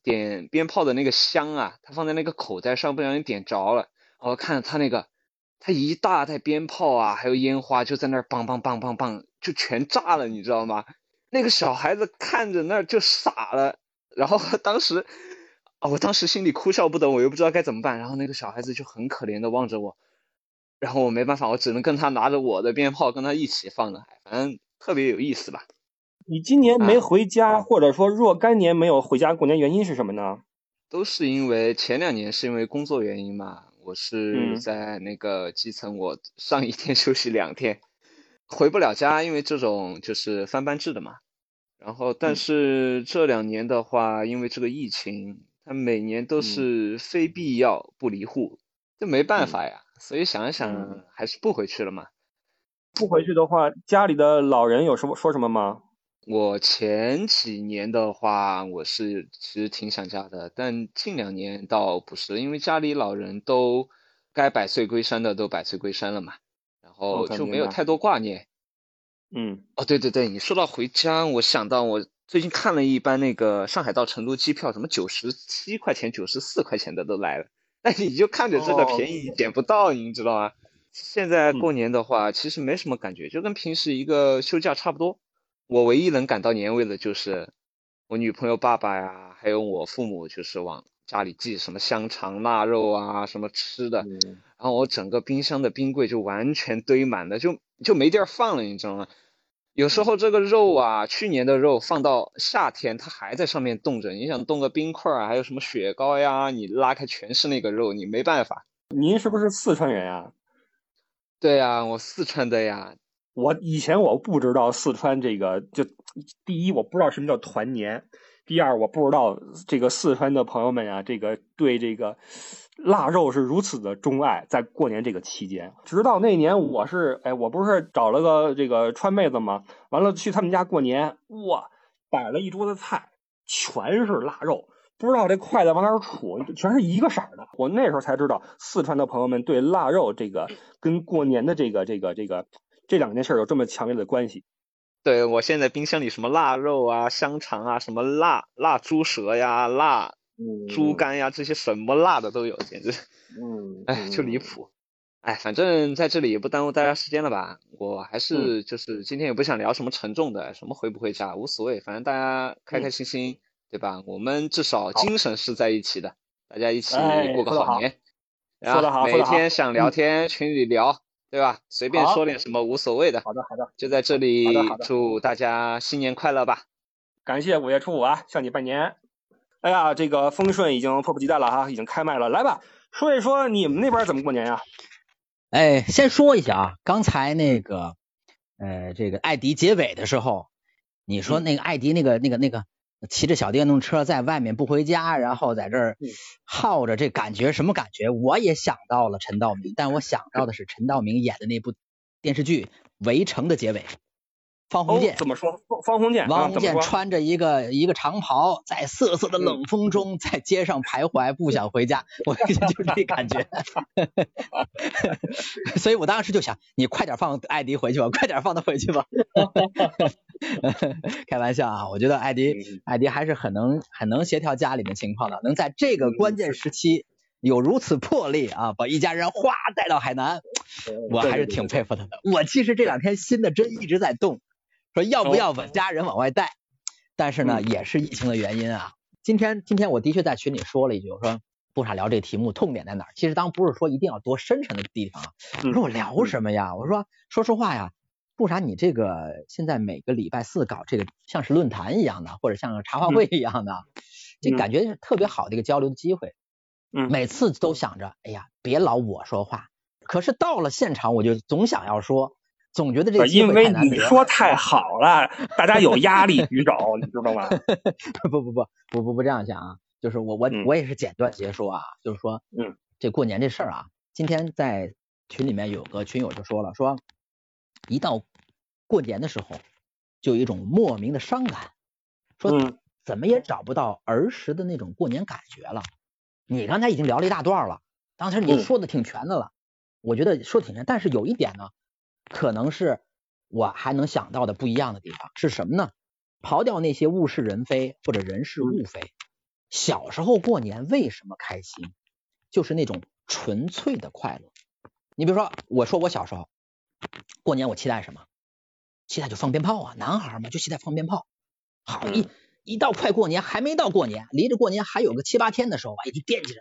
点鞭炮的那个香啊，他放在那个口袋上，不小心点着了，我看他那个，他一大袋鞭炮啊，还有烟花就在那儿梆梆梆梆梆，就全炸了，你知道吗？那个小孩子看着那儿就傻了，然后当时。啊，我当时心里哭笑不得，我又不知道该怎么办。然后那个小孩子就很可怜的望着我，然后我没办法，我只能跟他拿着我的鞭炮跟他一起放的，反正特别有意思吧。你今年没啊回家，或者说若干年没有回家过年，原因是什么呢？都是因为前两年是因为工作原因嘛，我是嗯在那个基层，我上一天 休息两天，回不了家，因为这种就是翻班制的嘛。然后，但嗯是这两年的话，因为这个疫情，他每年都嗯是非必要不离户，这没办嗯法呀。所以想一想嗯，还是不回去了嘛。不回去的话，家里的老人有什么说什么吗？我前几年的话，我是其实挺想家的，但近两年倒不是，因为家里老人都该百岁归山的都百岁归山了嘛，然后就没有太多挂念。嗯哦，对对对，你说到回家，我想到我最近看了一班那个上海到成都机票，什么九十七块钱、九十四块钱的都来了，但你就看着这个哦便宜点不到，你知道吗？现在嗯过年的话，其实没什么感觉，就跟平时一个休假差不多。我唯一能感到年味的就是我女朋友爸爸呀，还有我父母，就是往家里寄什么香肠、腊肉啊，什么吃的，嗯然后我整个冰箱的冰柜就完全堆满了，就就没地儿放了，你知道吗？有时候这个肉啊，去年的肉放到夏天，它还在上面冻着。你想冻个冰块儿啊，还有什么雪糕呀，你拉开全是那个肉，你没办法。您是不是四川人啊？对呀，我四川的呀，我以前我不知道四川这个，就第一我不知道什么叫团年，第二我不知道这个四川的朋友们啊，这个对这个腊肉是如此的钟爱，在过年这个期间，直到那年我是哎，我不是找了个这个川妹子吗？完了去他们家过年，哇，摆了一桌子菜，全是腊肉。不知道这筷子往哪儿杵，全是一个色儿的。我那时候才知道，四川的朋友们对腊肉这个跟过年的这个这个这个这两件事儿有这么强烈的关系。对我现在冰箱里什么腊肉啊、香肠啊、什么腊腊猪舌呀、腊猪肝呀，这些什么辣的都有，简直，嗯，哎，就离谱。哎，反正在这里也不耽误大家时间了吧？我还是就是今天也不想聊什么沉重的，什么回不回家无所谓，反正大家开开心心，对吧？我们至少精神是在一起的，大家一起哎过个好年。说得好每说得好天想聊天，群里聊，对吧？随便说点什么无所谓的。好的好的，就在这里好的好的祝大家新年快乐吧！感谢五月初五啊，向你拜年。哎呀，这个丰顺已经迫不及待了哈，已经开麦了，来吧，说一说你们那边怎么过年呀？哎，先说一下啊，刚才那个呃，这个艾迪结尾的时候，你说那个艾迪那个那个那个骑着小电动车在外面不回家，然后在这儿嗯耗着，这感觉什么感觉？我也想到了陈道明，但我想到的是陈道明演的那部电视剧《围城》的结尾，方鸿哦渐，怎么说？方方鸿渐啊，王鸿渐？穿着一个一个长袍，在瑟瑟的冷风中在街上徘徊，不想回家，我就是这感觉。所以我当时就想，你快点放艾迪回去吧，快点放他回去吧。开玩笑啊，我觉得艾迪嗯艾迪还是很能很能协调家里的情况的，能在这个关键时期有如此魄力啊，把一家人哗带到海南，我还是挺佩服他的。我其实这两天心的针一直在动，说要不要把家人往外带，但是呢，嗯也是疫情的原因啊。今天今天我的确在群里说了一句，我说不傻聊这题目痛点在哪儿？其实当不是说一定要多深沉的地方啊，我说我聊什么呀？我说说实话呀，不傻，你这个现在每个礼拜四搞这个像是论坛一样的，或者像个茶话会一样的，这嗯感觉是特别好的一个交流的机会。嗯每次都想着，哎呀，别老我说话。可是到了现场，我就总想要说，总觉得这个因为。你说太好了，大家有压力举手，你知道吗？不不不不不不这样想啊，就是我我嗯我也是简短截说啊，就是说，嗯，这过年这事儿啊，今天在群里面有个群友就说了，说一到过年的时候，就有一种莫名的伤感，说嗯怎么也找不到儿时的那种过年感觉了。你刚才已经聊了一大段了，当时你嗯说的挺全的了，我觉得说挺全，但是有一点呢，可能是我还能想到的不一样的地方是什么呢？刨掉那些物是人非或者人是物非，小时候过年为什么开心？就是那种纯粹的快乐。你比如说，我说我小时候过年，我期待什么？期待就放鞭炮啊，男孩嘛就期待放鞭炮。好一一到快过年，还没到过年，离着过年还有个七八天的时候，哎，就惦记着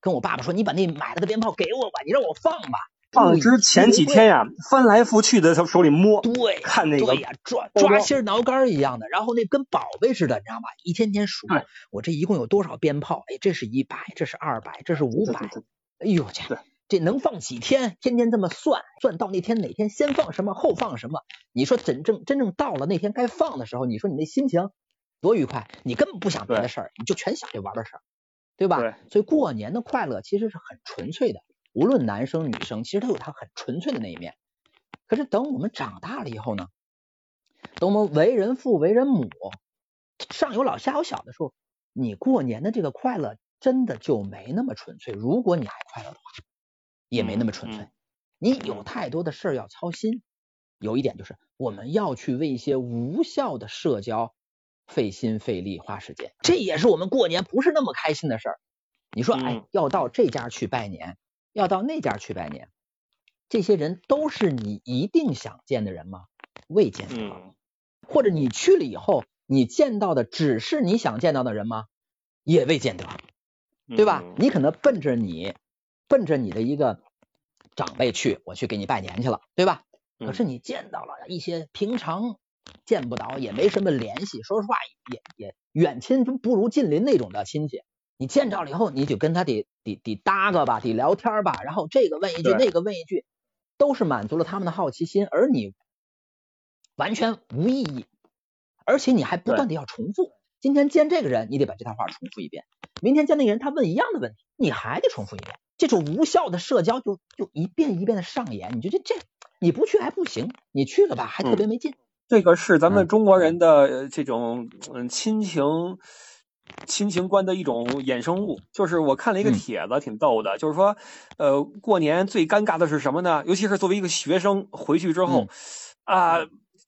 跟我爸爸说：“你把那买了的鞭炮给我吧，你让我放吧。”放之前几天呀，翻来覆去的从手里摸，对，看那个对呀，抓抓心儿挠肝儿一样的，然后那跟宝贝似的，你知道吗？一天天数，我这一共有多少鞭炮？哎，这是一百，这是二百，这是五百，哎呦去对，这能放几天？天天这么算，算到那天哪天先放什么，后放什么？你说真正真正到了那天该放的时候，你说你那心情多愉快？你根本不想别的事儿，你就全想这玩的事儿，对吧？对所以过年的快乐其实是很纯粹的，无论男生女生，其实都有他很纯粹的那一面。可是等我们长大了以后呢，等我们为人父、为人母，上有老下有小的时候，你过年的这个快乐真的就没那么纯粹。如果你还快乐的话，也没那么纯粹。嗯你有太多的事儿要操心。有一点就是，我们要去为一些无效的社交费心费力花时间，这也是我们过年不是那么开心的事儿。你说，哎嗯，要到这家去拜年，要到那家去拜年，这些人都是你一定想见的人吗？未见得。嗯或者你去了以后，你见到的只是你想见到的人吗？也未见得，对吧？嗯你可能奔着你，奔着你的一个长辈去，我去给你拜年去了，对吧？嗯可是你见到了一些平常见不到，也没什么联系，说实话也也远亲不如近邻那种的亲戚。你见着了以后，你就跟他得得得搭个吧，得聊天吧，然后这个问一句，那个问一句，都是满足了他们的好奇心，而你完全无意义，而且你还不断的要重复。今天见这个人，你得把这套话重复一遍；明天见那个人，他问一样的问题，你还得重复一遍。这种无效的社交就就一遍一遍的上演，你觉得这你不去还不行，你去了吧还特别没劲。这个是咱们嗯中国人的呃这种嗯亲情亲情观的一种衍生物。就是我看了一个嗯帖子，挺逗的，就是说，呃，过年最尴尬的是什么呢？尤其是作为一个学生回去之后，啊、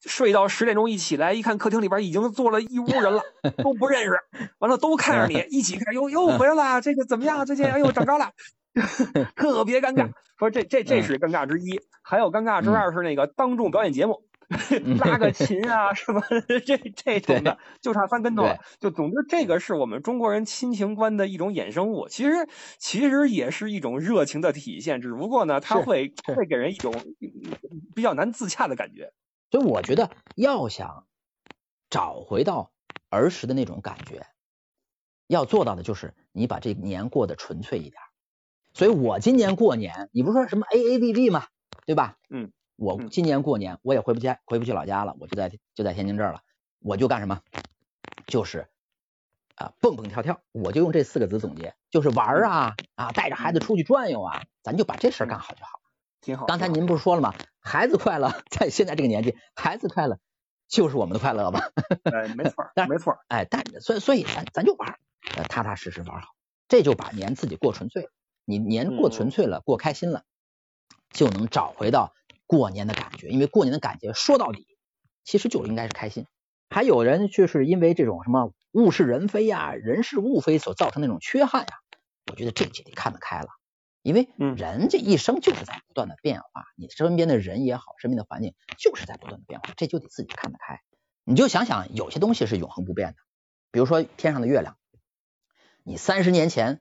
睡到十点钟一起来，一看客厅里边已经坐了一屋人了，都不认识，完了都看着你，一起看，哟哟回来了，这个怎么样？最近哎呦长高了，特别尴尬。说这这这是尴尬之一，还有尴尬之二是那个当众表演节目。拉个琴啊什么这这种的，就差翻跟头了。就总之，这个是我们中国人亲情观的一种衍生物。其实其实也是一种热情的体现，只不过呢，它会会给人一种比较难自洽的感觉。所以我觉得要想找回到儿时的那种感觉，要做到的就是你把这年过得纯粹一点。所以我今年过年，你不是说什么 A A B B 吗？对吧？嗯，嗯我今年过年我也回不家，回不去老家了，我就在就在天津这儿了。我就干什么？就是啊，蹦蹦跳跳，我就用这四个字总结，就是玩啊啊，带着孩子出去转悠啊，咱就把这事儿干好就好。挺好。刚才您不是说了吗？孩子快乐，在现在这个年纪，孩子快乐就是我们的快乐吧？哎，没错，没错。哎，但所以所以咱咱就玩，呃，踏踏实实玩好，这就把年自己过纯粹。你年过纯粹了，过开心了，就能找回到过年的感觉。因为过年的感觉说到底，其实就应该是开心。还有人就是因为这种什么物是人非呀、人是物非所造成那种缺憾呀，我觉得这就得看得开了。因为人这一生就是在不断的变化，你身边的人也好，身边的环境就是在不断的变化，这就得自己看得开。你就想想，有些东西是永恒不变的，比如说天上的月亮，你三十年前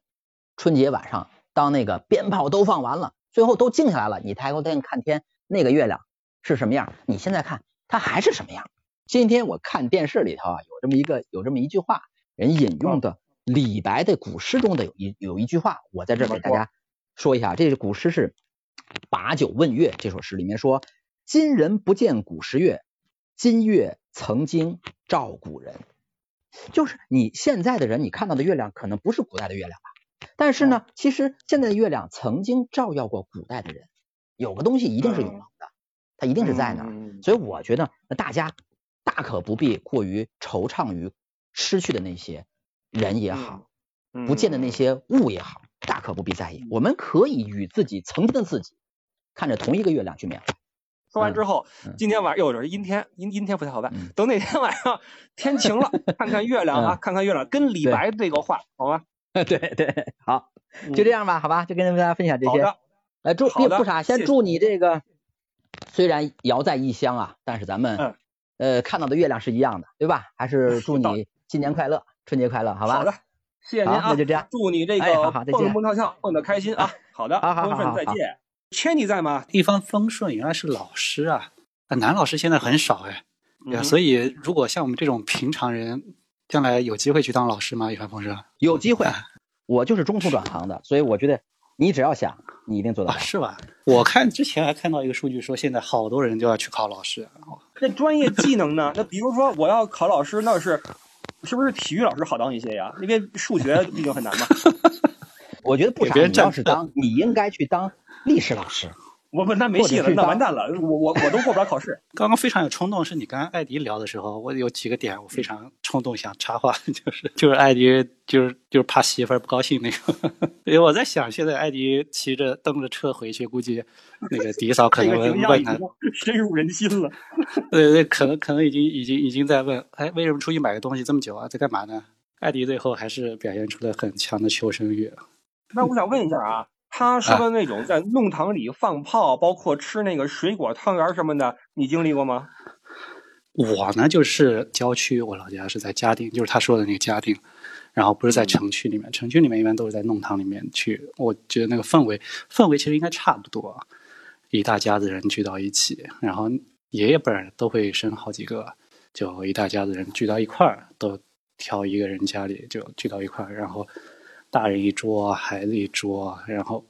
春节晚上，当那个鞭炮都放完了，最后都静下来了，你抬头再看天，那个月亮是什么样？你现在看它还是什么样？今天我看电视里头啊，有这么一个有这么一句话，人引用的李白的古诗中的有一有一句话，我在这给大家说一下。这是古诗是《把酒问月》这首诗里面说：“今人不见古时月，今月曾经照古人。”就是你现在的人，你看到的月亮可能不是古代的月亮吧？但是呢，其实现在的月亮曾经照耀过古代的人。有个东西一定是永恒的，它一定是在那儿。所以我觉得，那大家。大可不必过于惆怅于失去的那些人也好，不见的那些物也好，大可不必在意。我们可以与自己曾经的自己看着同一个月亮去缅怀。说完之后，今天晚上又是阴天，阴阴天不太好办。等哪天晚上天晴了，看看月亮啊，看看月亮，跟李白对个话，好吗？对对，好，就这样吧，好吧，就跟大家分享这些。好的，来祝不傻，先祝你这个虽然遥在异乡啊，但是咱们。呃，看到的月亮是一样的，对吧？还是祝你新年快乐，春节快乐，好吧？好的，谢谢您啊，那就这样，祝你这个蹦蹦跳跳，蹦得开心啊！好的，风顺再见。千你在吗？一帆风顺，原来是老师啊！男老师现在很少哎，所以如果像我们这种平常人，将来有机会去当老师吗？一帆风顺，有机会。我就是中途转行的，所以我觉得。你只要想，你一定做到，是吧？我看之前还看到一个数据，说现在好多人就要去考老师。那专业技能呢？那比如说我要考老师，那是是不是体育老师好当一些呀？因为数学毕竟很难嘛。我觉得不傻，你要是当，你应该去当历史老师。我不，那没戏了，那完蛋了，我我我都过不了考试。刚刚非常有冲动，是你跟艾迪聊的时候，我有几个点我非常冲动想插话，就是就是艾迪就是就是怕媳妇儿不高兴那个，因为我在想，现在艾迪骑着蹬着车回去，估计那个迪嫂可能问问他，深入人心了。对对，可能可能已经已经已经在问，哎，为什么出去买个东西这么久啊，在干嘛呢？艾迪最后还是表现出了很强的求生欲。那我想问一下啊。他说的那种在弄堂里放炮，包括吃那个水果汤圆什么的，你经历过吗？我呢，就是郊区，我老家是在嘉定，就是他说的那个嘉定，然后不是在城区里面，城区里面一般都是在弄堂里面去。我觉得那个氛围，氛围其实应该差不多，一大家子人聚到一起，然后爷爷辈儿都会生好几个，就一大家子人聚到一块儿，都挑一个人家里就聚到一块儿，然后。大人一桌，孩子一桌，然后，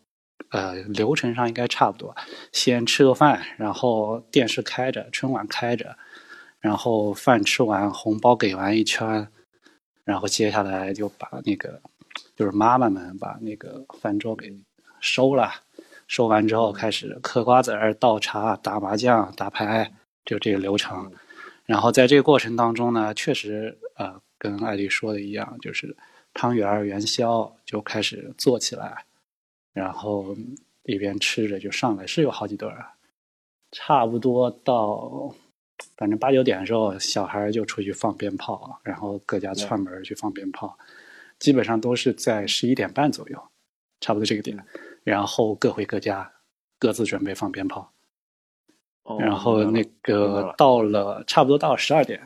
呃，流程上应该差不多。先吃个饭，然后电视开着，春晚开着，然后饭吃完，红包给完一圈，然后接下来就把那个，就是妈妈们把那个饭桌给收了。收完之后开始嗑瓜子儿、倒茶、打麻将、打牌，就这个流程。然后在这个过程当中呢，确实，呃，跟艾丽说的一样，就是。汤圆元宵就开始做起来，然后一边吃着就上来，是有好几对儿。差不多到反正八九点的时候，小孩就出去放鞭炮，然后各家串门去放鞭炮，基本上都是在十一点半左右，差不多这个点，然后各回各家，各自准备放鞭炮。然后那个到了差不多到十二点。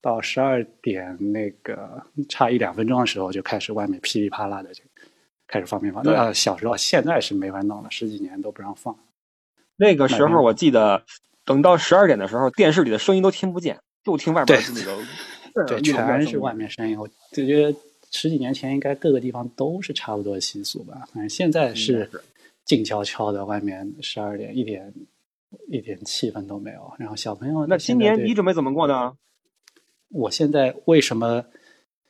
到十二点那个差一两分钟的时候，就开始外面噼里啪啦的就开始放鞭炮。那小时候现在是没法弄了，十几年都不让放。那个时候我记得，等到十二点的时候，电视里的声音都听不见，就听外边那个，对，全是外面声音。我就觉得十几年前应该各个地方都是差不多的习俗吧。反正现在是静悄悄的，外面十二点一点一点气氛都没有。然后小朋友，那今年你准备怎么过呢？我现在为什么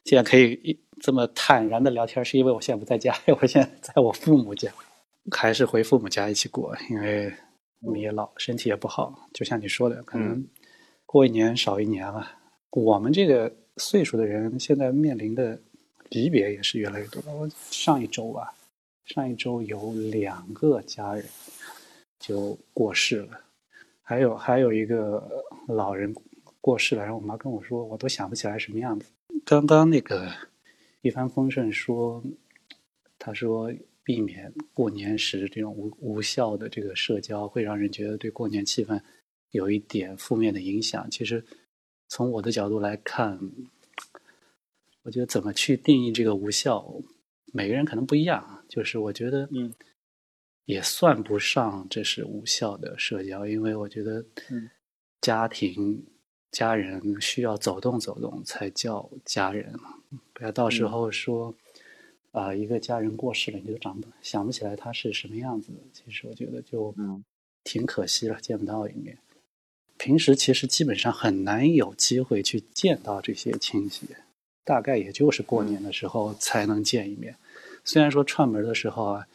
现在可以一这么坦然的聊天，是因为我现在不在家，我现在在我父母家，还是回父母家一起过，因为我们也老，身体也不好。就像你说的，可能过一年少一年了。我们这个岁数的人，现在面临的离别也是越来越多。我上一周吧，上一周有两个家人就过世了，还有还有一个老人过世了，然后我妈跟我说，我都想不起来什么样子。刚刚那个一帆风顺说，他说避免过年时这种无无效的这个社交，会让人觉得对过年气氛有一点负面的影响。其实从我的角度来看，我觉得怎么去定义这个无效，每个人可能不一样。就是我觉得，嗯，也算不上这是无效的社交，因为我觉得，嗯，家庭。家人需要走动走动才叫家人，不要到时候说，啊，一个家人过世了，你就长想不起来他是什么样子。其实我觉得就挺可惜了，见不到一面。平时其实基本上很难有机会去见到这些亲戚，大概也就是过年的时候才能见一面。虽然说串门的时候啊，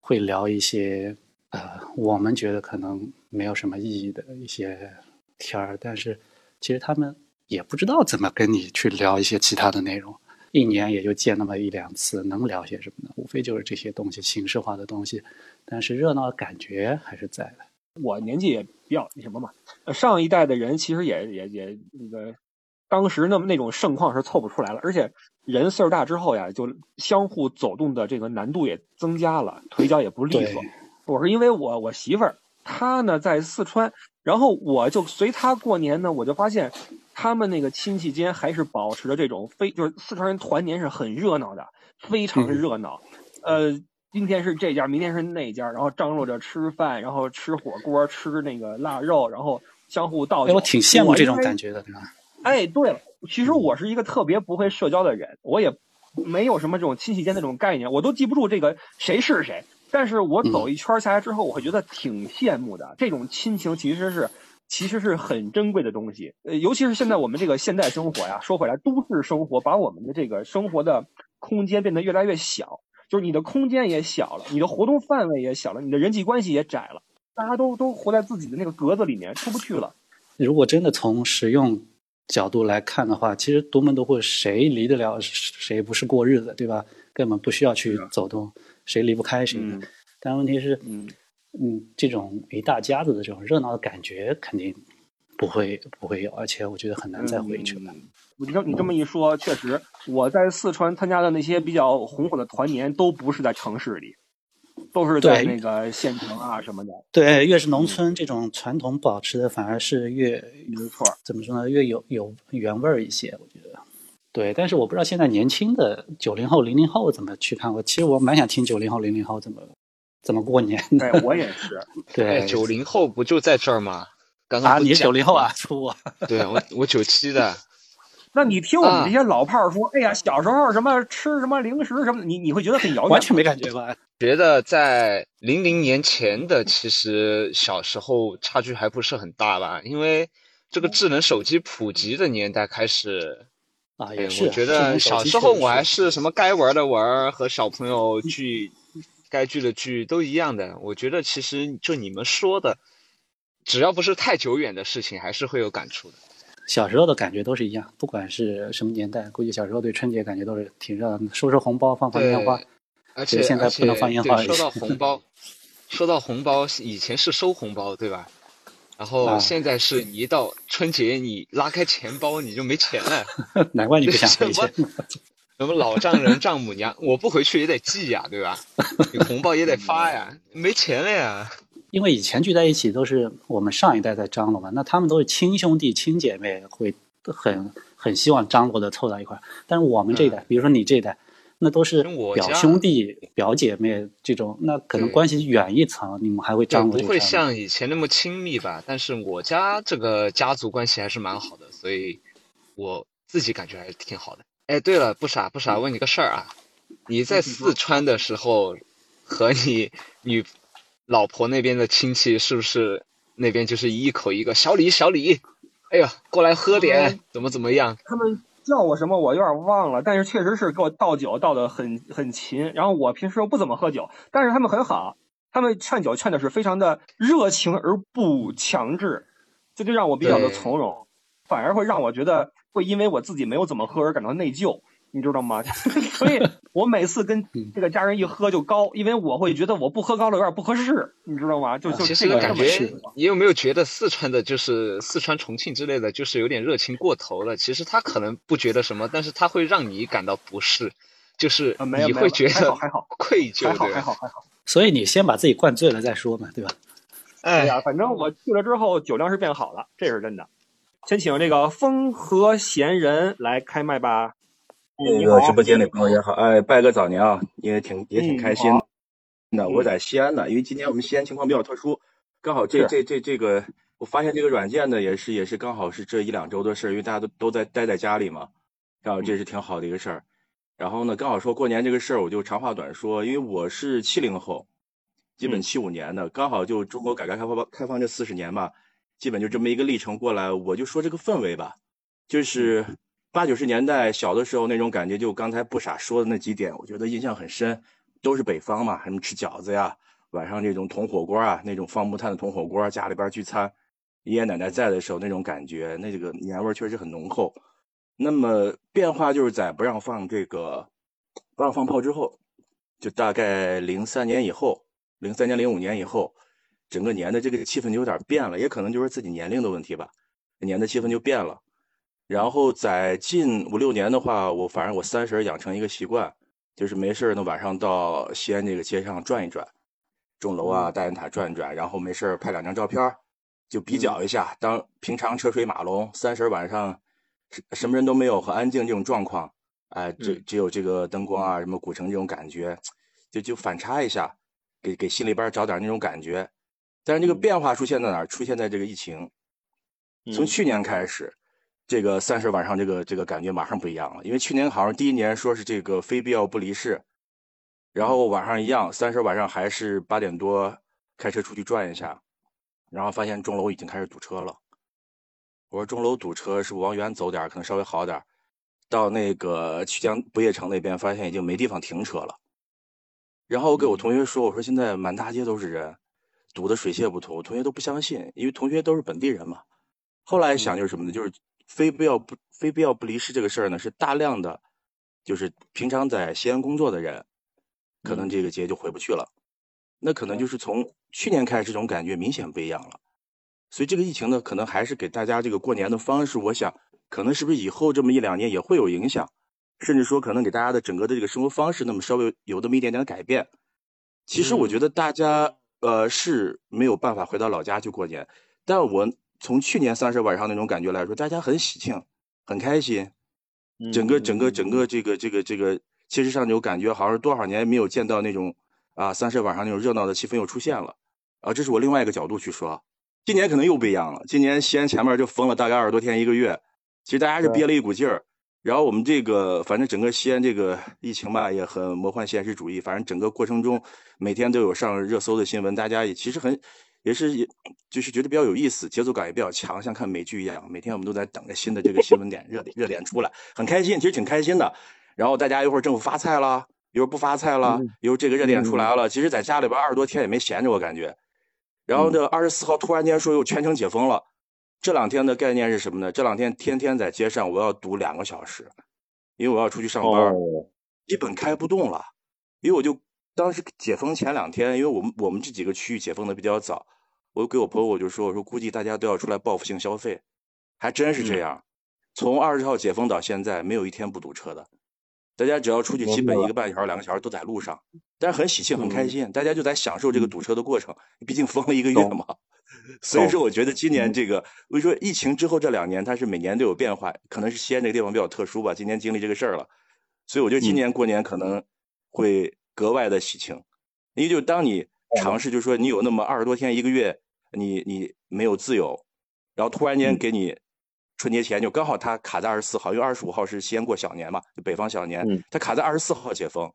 会聊一些呃我们觉得可能没有什么意义的一些天儿，但是。其实他们也不知道怎么跟你去聊一些其他的内容，一年也就见那么一两次，能聊些什么呢？无非就是这些东西，形式化的东西，但是热闹的感觉还是在的。我年纪也比较那什么嘛，上一代的人其实也也也那个，当时那么那种盛况是凑不出来了，而且人岁数大之后呀，就相互走动的这个难度也增加了，腿脚也不利索。我是因为我我媳妇儿她呢在四川。然后我就随他过年呢，我就发现他们那个亲戚间还是保持着这种非就是四川人团年是很热闹的，非常热闹。呃，今天是这家，明天是那家，然后张罗着吃饭，然后吃火锅，吃那个腊肉，然后相互倒酒。我挺羡慕这种感觉的，对吧？哎，对了，其实我是一个特别不会社交的人，我也没有什么这种亲戚间那种概念，我都记不住这个谁是谁。但是我走一圈下来之后，我会觉得挺羡慕的。这种亲情其实是，其实是很珍贵的东西。呃，尤其是现在我们这个现代生活呀，说回来，都市生活把我们的这个生活的空间变得越来越小，就是你的空间也小了，你的活动范围也小了，你的人际关系也窄了，大家都都活在自己的那个格子里面，出不去了。如果真的从实用角度来看的话，其实独门独户谁离得了谁不是过日子，对吧？根本不需要去走动。谁离不开谁？但问题是，嗯嗯，这种一大家子的这种热闹的感觉肯定不会不会有，而且我觉得很难再回去了。你这你这么一说，确实，我在四川参加的那些比较红火的团年，都不是在城市里，都是在那个县城啊什么的。对，越是农村，这种传统保持的反而是越没错。怎么说呢？越有有原味儿一些，我觉得。对，但是我不知道现在年轻的九零后、零零后怎么去看我。其实我蛮想听九零后、零零后怎么怎么过年的。我也是。对，九零后不就在这儿吗？刚刚啊，你九零后啊？出我。对我，我九七的。那你听我们这些老炮儿说，哎呀，小时候什么吃什么零食什么，你你会觉得很遥远？完全没感觉吧？觉得在零零年前的，其实小时候差距还不是很大吧？因为这个智能手机普及的年代开始。啊，也是。我觉得小时候我还是什么该玩的玩，和小朋友聚，该聚的聚都一样的。我觉得其实就你们说的，只要不是太久远的事情，还是会有感触的。小时候的感觉都是一样，不管是什么年代，估计小时候对春节感觉都是挺热闹的，收收红包，放放烟花。而且现在不能放烟花。说到红包，说到红包，以前是收红包，对吧？然后现在是一到春节，你拉开钱包你就没钱了。难怪你不想 回去。什么老丈人丈母娘，我不回去也得寄呀，对吧？你红包也得发呀，没钱了呀。因为以前聚在一起都是我们上一代在张罗嘛，那他们都是亲兄弟亲姐妹，会很很希望张罗的凑到一块儿。但是我们这一代，比如说你这一代。那都是表兄弟、表姐妹这种，那可能关系远一层，你们还会张罗不会像以前那么亲密吧？但是我家这个家族关系还是蛮好的，所以我自己感觉还是挺好的。哎，对了，不傻不傻，问你个事儿啊，你在四川的时候和你女老婆那边的亲戚是不是那边就是一口一个小李小李？哎呀，过来喝点，怎么怎么样？他们。叫我什么我有点忘了，但是确实是给我倒酒倒的很很勤。然后我平时又不怎么喝酒，但是他们很好，他们劝酒劝的是非常的热情而不强制，这就让我比较的从容，反而会让我觉得会因为我自己没有怎么喝而感到内疚。你知道吗？所以我每次跟这个家人一喝就高，因为我会觉得我不喝高了有点不合适，你知道吗？就就其这个感觉你有没有觉得四川的，就是四川、重庆之类的，就是有点热情过头了？其实他可能不觉得什么，但是他会让你感到不适，就是你会觉得还好愧疚，还好对？还好还好。所以你先把自己灌醉了再说嘛，对吧？哎呀、反正我去了之后酒量是变好了，这是真的。先请这个风和闲人来开麦吧。这你好个直播间的朋友也好，哎，拜个早年啊，也挺也挺嗯开心好。的。我在西安呢，因为今年我们西安情况比较特殊，刚好这这这这个，我发现这个软件呢也是也是刚好是这一两周的事儿，因为大家都都在待在家里嘛，然后这是挺好的一个事儿。然后呢，刚好说过年这个事儿，我就长话短说，因为我是七零后，基本嗯。七五年的，刚好就中国改革开放开放这四十年吧，基本就这么一个历程过来，我就说这个氛围吧，就是八九十年代小的时候那种感觉，就刚才不傻说的那几点，我觉得印象很深。都是北方嘛，什么吃饺子呀，晚上这种铜火锅啊，那种放木炭的铜火锅，家里边聚餐，爷爷奶奶在的时候那种感觉，那这个年味确实很浓厚。那么变化就是在不让放这个不让放炮之后，就大概零三年以后，零三年零五年以后，整个年的这个气氛就有点变了，也可能就是自己年龄的问题吧，年的气氛就变了。然后在近五六年的话，我反正我三十养成一个习惯，就是没事儿呢晚上到西安这个街上转一转，钟楼啊、大雁塔转一转，然后没事儿拍两张照片，就比较一下。当平常车水马龙，三十晚上什什么人都没有，很安静这种状况，哎，只嗯只有这个灯光啊，什么古城这种感觉，就就反差一下，给给心里边找点那种感觉。但是这个变化出现在哪儿？出现在这个疫情。从嗯去年开始，这个三十晚上这个这个感觉马上不一样了，因为去年好像第一年说是这个非必要不离市，然后晚上一样，三十晚上还是八点多开车出去转一下，然后发现钟楼已经开始堵车了。我说钟楼堵车是不往远走点可能稍微好点，到那个曲江不夜城那边发现已经没地方停车了。然后我给我同学说，我说现在满大街都是人，堵得水泄不通。我同学都不相信，因为同学都是本地人嘛。后来想就是什么呢？就是非必要不非必要不离市这个事儿呢，是大量的，就是平常在西安工作的人，可能这个节就回不去了。那可能就是从去年开始，这种感觉明显不一样了。所以这个疫情呢，可能还是给大家这个过年的方式，我想可能是不是以后这么一两年也会有影响，甚至说可能给大家的整个的这个生活方式，那么稍微有那么一点点的改变。其实我觉得大家呃是没有办法回到老家去过年，但我从去年三十晚上那种感觉来说，大家很喜庆，很开心，整个整个整个这个这个这个，其实上有感觉，好像多少年没有见到那种啊三十晚上那种热闹的气氛又出现了啊，这是我另外一个角度去说。今年可能又不一样了，今年西安前面就封了大概二十多天一个月，其实大家是憋了一股劲儿。然后我们这个反正整个西安这个疫情吧，也很魔幻现实主义。反正整个过程中，每天都有上热搜的新闻，大家也其实很也是也就是觉得比较有意思，节奏感也比较强，像看美剧一样。每天我们都在等着新的这个新闻点热点热点出来，很开心，其实挺开心的。然后大家一会儿政府发菜了，一会儿不发菜了，一会儿这个热点出来了。其实在家里边二十多天也没闲着，我感觉。然后呢二十四号突然间说又全城解封了，这两天的概念是什么呢？这两天天天在街上我要堵两个小时，因为我要出去上班，哦基本开不动了。因为我就当时解封前两天，因为我们我们这几个区域解封的比较早，我就给我朋友我就说我说估计大家都要出来报复性消费，还真是这样。从二十号解封到现在，没有一天不堵车的。大家只要出去，基本一个半小时、两个小时都在路上，但是很喜庆、很开心，大家就在享受这个堵车的过程。毕竟封了一个月嘛，所以说我觉得今年这个，我说疫情之后这两年，它是每年都有变化，可能是西安这个地方比较特殊吧，今年经历这个事儿了，所以我觉得今年过年可能会格外的喜庆，因为就当你尝试，就是说你有那么二十多天一个月，你你没有自由，然后突然间给你。春节前就刚好他卡在二十四号，因为二十五号是西安过小年嘛，就北方小年，嗯它卡在二十四号解封，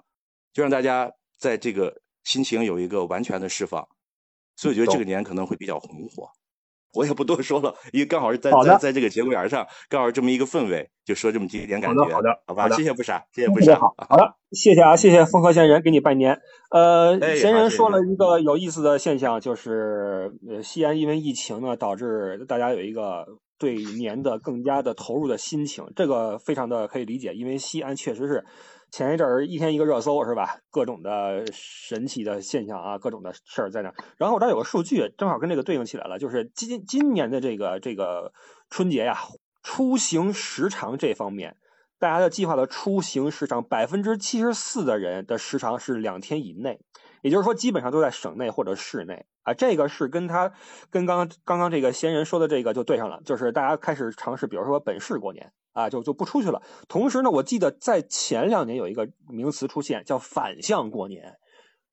就让大家在这个心情有一个完全的释放，所以我觉得这个年可能会比较红火。我也不多说了，因为刚好是在在在这个节骨眼儿上，刚好这么一个氛围，就说这么几点感觉，好的好的好吧？好谢谢不傻，谢谢不傻，好，好的，谢谢啊，谢谢风和闲人给你拜年。呃，哎闲人说了一个有意思的现象，就是呃，西安因为疫情呢，导致大家有一个对年的更加的投入的心情，这个非常的可以理解，因为西安确实是前一阵儿一天一个热搜是吧？各种的神奇的现象啊，各种的事儿在那。然后我这儿有个数据，正好跟这个对应起来了，就是今今年的这个这个春节呀，出行时长这方面。大家的计划的出行时长，百分之七十四的人的时长是两天以内，也就是说基本上都在省内或者市内啊。这个是跟他跟刚刚刚刚这个闲人说的这个就对上了，就是大家开始尝试，比如说本市过年啊，就就不出去了。同时呢，我记得在前两年有一个名词出现，叫反向过年，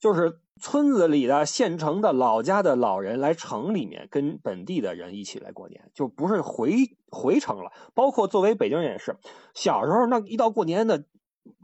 就是村子里的、县城的、老家的老人来城里面跟本地的人一起来过年，就不是回回城了。包括作为北京人也是，小时候那一到过年的，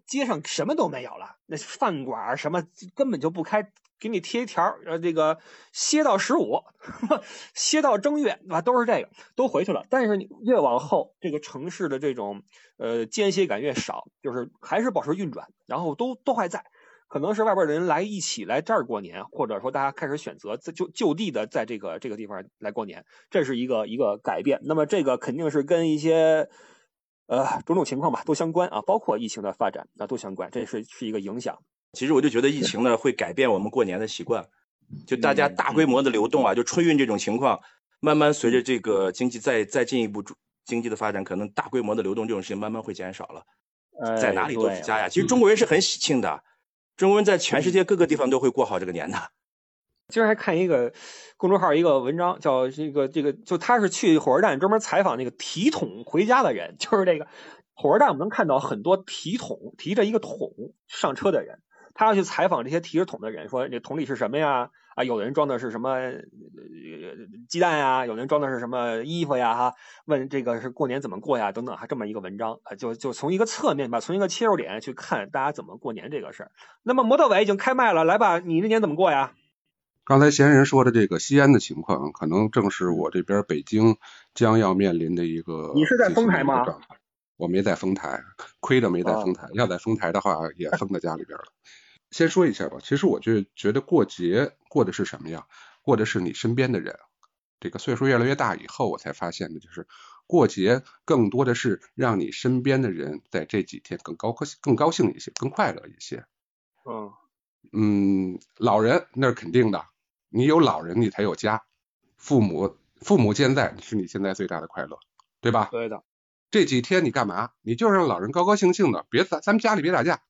街上什么都没有了，那饭馆什么根本就不开，给你贴一条，呃，这个歇到十五，歇到正月，啊，都是这个，都回去了。但是你越往后，这个城市的这种呃间歇感越少，就是还是保持运转，然后都都还在。可能是外边的人来一起来这儿过年，或者说大家开始选择在就就地的在这个这个地方来过年，这是一个一个改变。那么这个肯定是跟一些呃种种情况吧都相关啊，包括疫情的发展啊都相关，这是是一个影响。其实我就觉得疫情呢会改变我们过年的习惯，就大家大规模的流动啊，就春运这种情况，慢慢随着这个经济再再进一步经济的发展，可能大规模的流动这种事情慢慢会减少了。呃，在哪里都是家呀。其实中国人是很喜庆的，中国人在全世界各个地方都会过好这个年的。今儿还看一个公众号一个文章，叫这个这个，就他是去火车站专门采访那个提桶回家的人，就是这个火车站我们能看到很多提桶提着一个桶上车的人，他要去采访这些提着桶的人，说这桶里是什么呀？啊，有的人装的是什么鸡蛋呀，有的人装的是什么衣服呀？哈，问这个是过年怎么过呀？等等，还这么一个文章啊，就就从一个侧面吧，从一个切入点去看大家怎么过年这个事儿。那么模特伟已经开麦了，来吧，你这年怎么过呀？刚才闲人说的这个西安的情况，可能正是我这边北京将要面临的一个。你是在丰台吗？我没在丰台，亏着没在丰台。要在丰台的话，也封在家里边了。先说一下吧，其实我就觉得过节过的是什么呀？过的是你身边的人。这个岁数越来越大以后，我才发现的就是过节更多的是让你身边的人在这几天更高兴、更高兴一些、更快乐一些。嗯嗯，老人那是肯定的。你有老人，你才有家。父母父母健在是你现在最大的快乐，对吧？对的。这几天你干嘛？你就让老人高高兴兴的，别咱咱们家里别打架。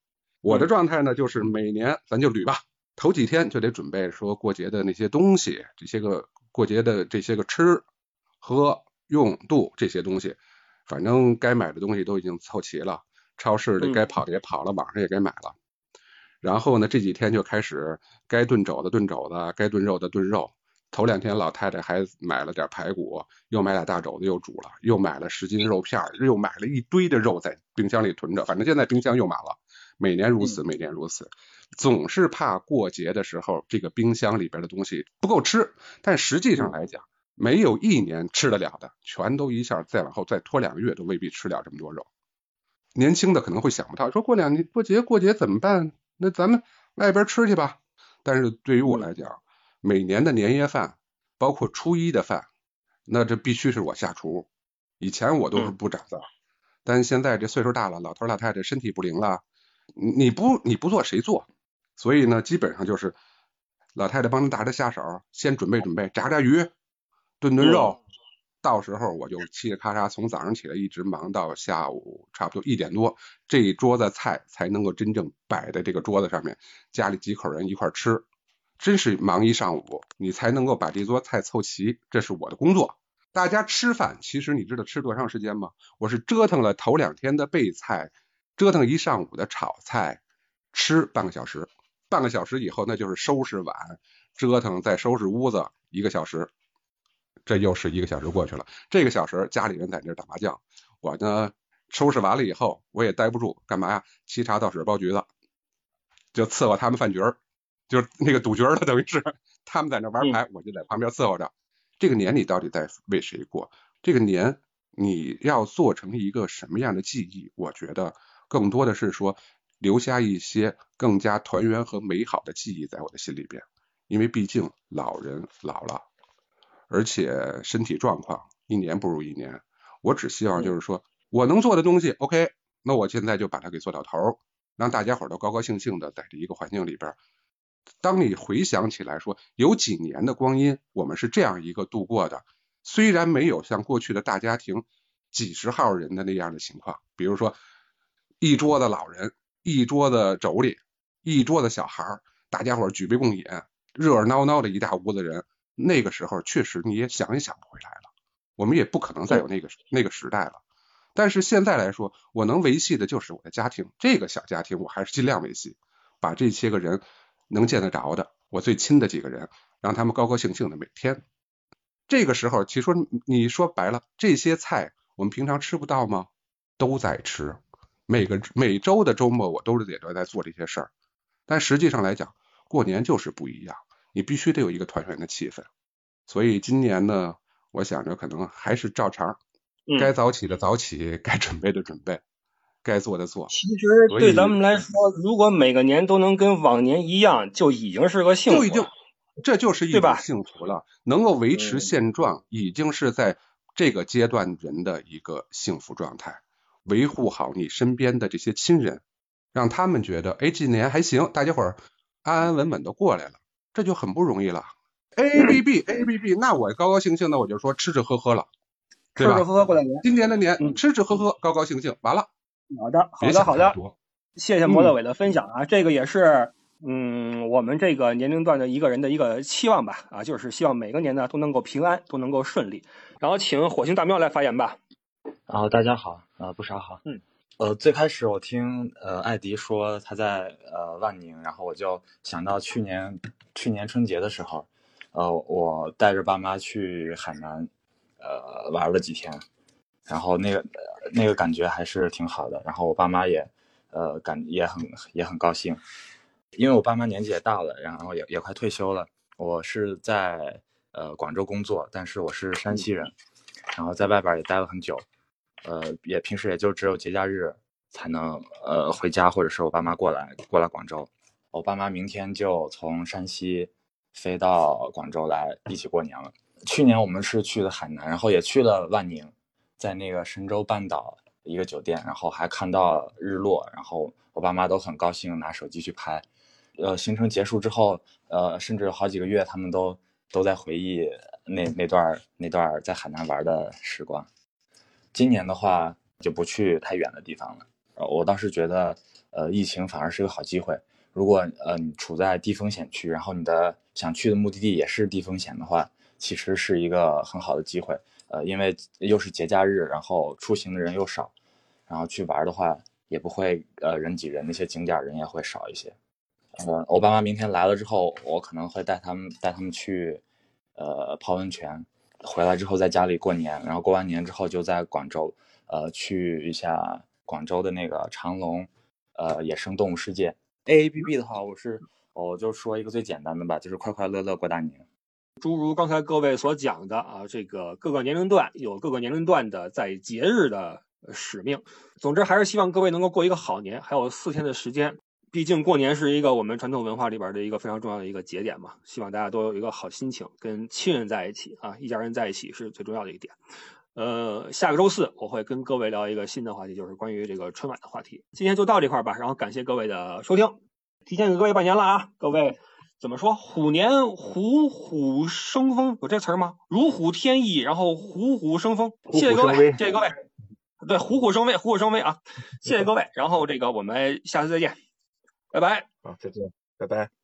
我的状态呢，就是每年咱就捋吧，头几天就得准备说过节的那些东西，这些个过节的这些个吃喝用度这些东西，反正该买的东西都已经凑齐了，超市里该跑的也跑了，网上也该买了。然后呢，这几天就开始该炖肘子炖肘子，该炖肉的炖肉。头两天老太太还买了点排骨，又买俩大肘子又煮了，又买了十斤肉片，又买了一堆的肉在冰箱里囤着。反正现在冰箱又满了，每年如此，每年如此，总是怕过节的时候这个冰箱里边的东西不够吃。但实际上来讲，没有一年吃得了的，全都一下再往后再拖两个月都未必吃了这么多肉。年轻的可能会想不到，说过两年过节过节怎么办？那咱们外边吃去吧。但是对于我来讲，每年的年夜饭，包括初一的饭，那这必须是我下厨。以前我都是不掌灶，但现在这岁数大了，老头老太太身体不灵了，你不你不做谁做？所以呢，基本上就是老太太帮着打着下手，先准备准备，炸炸鱼，炖炖肉。到时候我就嘁哩咔嚓从早上起来一直忙到下午差不多一点多，这一桌子菜才能够真正摆在这个桌子上面，家里几口人一块吃，真是忙一上午，你才能够把这桌菜凑齐，这是我的工作。大家吃饭，其实你知道吃多长时间吗？我是折腾了头两天的备菜，折腾一上午的炒菜，吃半个小时，半个小时以后那就是收拾碗，折腾再收拾屋子一个小时。这又是一个小时过去了，这个小时家里人在那打麻将，我呢收拾完了以后，我也待不住，干嘛呀？沏茶倒水包橘子，就伺候他们饭局儿，就是那个赌局儿了，等于是他们在那玩牌，我就在旁边伺候着。这个年你到底在为谁过？这个年你要做成一个什么样的记忆？我觉得更多的是说留下一些更加团圆和美好的记忆在我的心里边，因为毕竟老人老了，而且身体状况一年不如一年。我只希望就是说我能做的东西，OK，那我现在就把它给做到头，让大家伙都高高兴兴的在这一个环境里边。当你回想起来说，有几年的光阴，我们是这样一个度过的。虽然没有像过去的大家庭几十号人的那样的情况，比如说一桌子老人，一桌子妯娌，一桌子小孩儿，大家伙举杯共饮，热热闹闹的一大屋子人。那个时候确实你也想也想不回来了，我们也不可能再有那个那个时代了。但是现在来说，我能维系的就是我的家庭，这个小家庭我还是尽量维系，把这些个人。能见得着的，我最亲的几个人，让他们高高兴兴的每天。这个时候，其实说你说白了，这些菜我们平常吃不到吗？都在吃。每个每周的周末，我都是也都在做这些事儿。但实际上来讲，过年就是不一样，你必须得有一个团圆的气氛。所以今年呢，我想着可能还是照常，该早起的早起，该准备的准备。该做的做。其实对咱们来说，如果每个年都能跟往年一样，就已经是个幸福。就已经，这就是一种幸福了。能够维持现状，已经是在这个阶段人的一个幸福状态。维护好你身边的这些亲人，让他们觉得，哎，今年还行，大家伙儿安安稳稳的过来了，这就很不容易了。A B B A B B，那我高高兴兴的，我就说吃吃喝喝了，吃吃喝喝过年。今年的年，吃吃喝喝，高高兴兴，完了。好的，好的，好的，谢谢莫德伟的分享啊，这个也是，嗯，我们这个年龄段的一个人的一个期望吧，啊，就是希望每个年呢都能够平安，都能够顺利。然后请火星大喵来发言吧。啊，大家好，啊，不少好，嗯，呃，最开始我听呃艾迪说他在呃万宁，然后我就想到去年去年春节的时候，呃，我带着爸妈去海南，呃，玩了几天。然后那个那个感觉还是挺好的，然后我爸妈也，呃，感也很也很高兴，因为我爸妈年纪也大了，然后也也快退休了。我是在呃广州工作，但是我是山西人，然后在外边也待了很久，呃，也平时也就只有节假日才能呃回家，或者是我爸妈过来过来广州。我爸妈明天就从山西飞到广州来一起过年了。去年我们是去的海南，然后也去了万宁。在那个神州半岛一个酒店，然后还看到日落，然后我爸妈都很高兴，拿手机去拍。呃，行程结束之后，呃，甚至有好几个月，他们都都在回忆那那段那段在海南玩的时光。今年的话就不去太远的地方了。呃，我倒是觉得，呃，疫情反而是个好机会。如果呃你处在低风险区，然后你的想去的目的地也是低风险的话，其实是一个很好的机会。呃，因为又是节假日，然后出行的人又少，然后去玩的话也不会呃人挤人，那些景点人也会少一些。呃，我爸妈明天来了之后，我可能会带他们带他们去呃泡温泉，回来之后在家里过年，然后过完年之后就在广州呃去一下广州的那个长隆呃野生动物世界。A A B B 的话，我是我就说一个最简单的吧，就是快快乐乐过大年。诸如刚才各位所讲的啊，这个各个年龄段有各个年龄段的在节日的使命。总之还是希望各位能够过一个好年。还有四天的时间，毕竟过年是一个我们传统文化里边的一个非常重要的一个节点嘛。希望大家都有一个好心情，跟亲人在一起啊，一家人在一起是最重要的一点。呃，下个周四我会跟各位聊一个新的话题，就是关于这个春晚的话题。今天就到这块吧，然后感谢各位的收听，提前给各位拜年了啊，各位。怎么说？虎年虎虎生风，有这词儿吗？如虎添翼，然后虎虎生风。谢谢各位，谢谢各位。对，虎虎生威，虎虎生威啊！谢谢各位。然后这个我们下次再见，拜拜。好，再见，拜拜。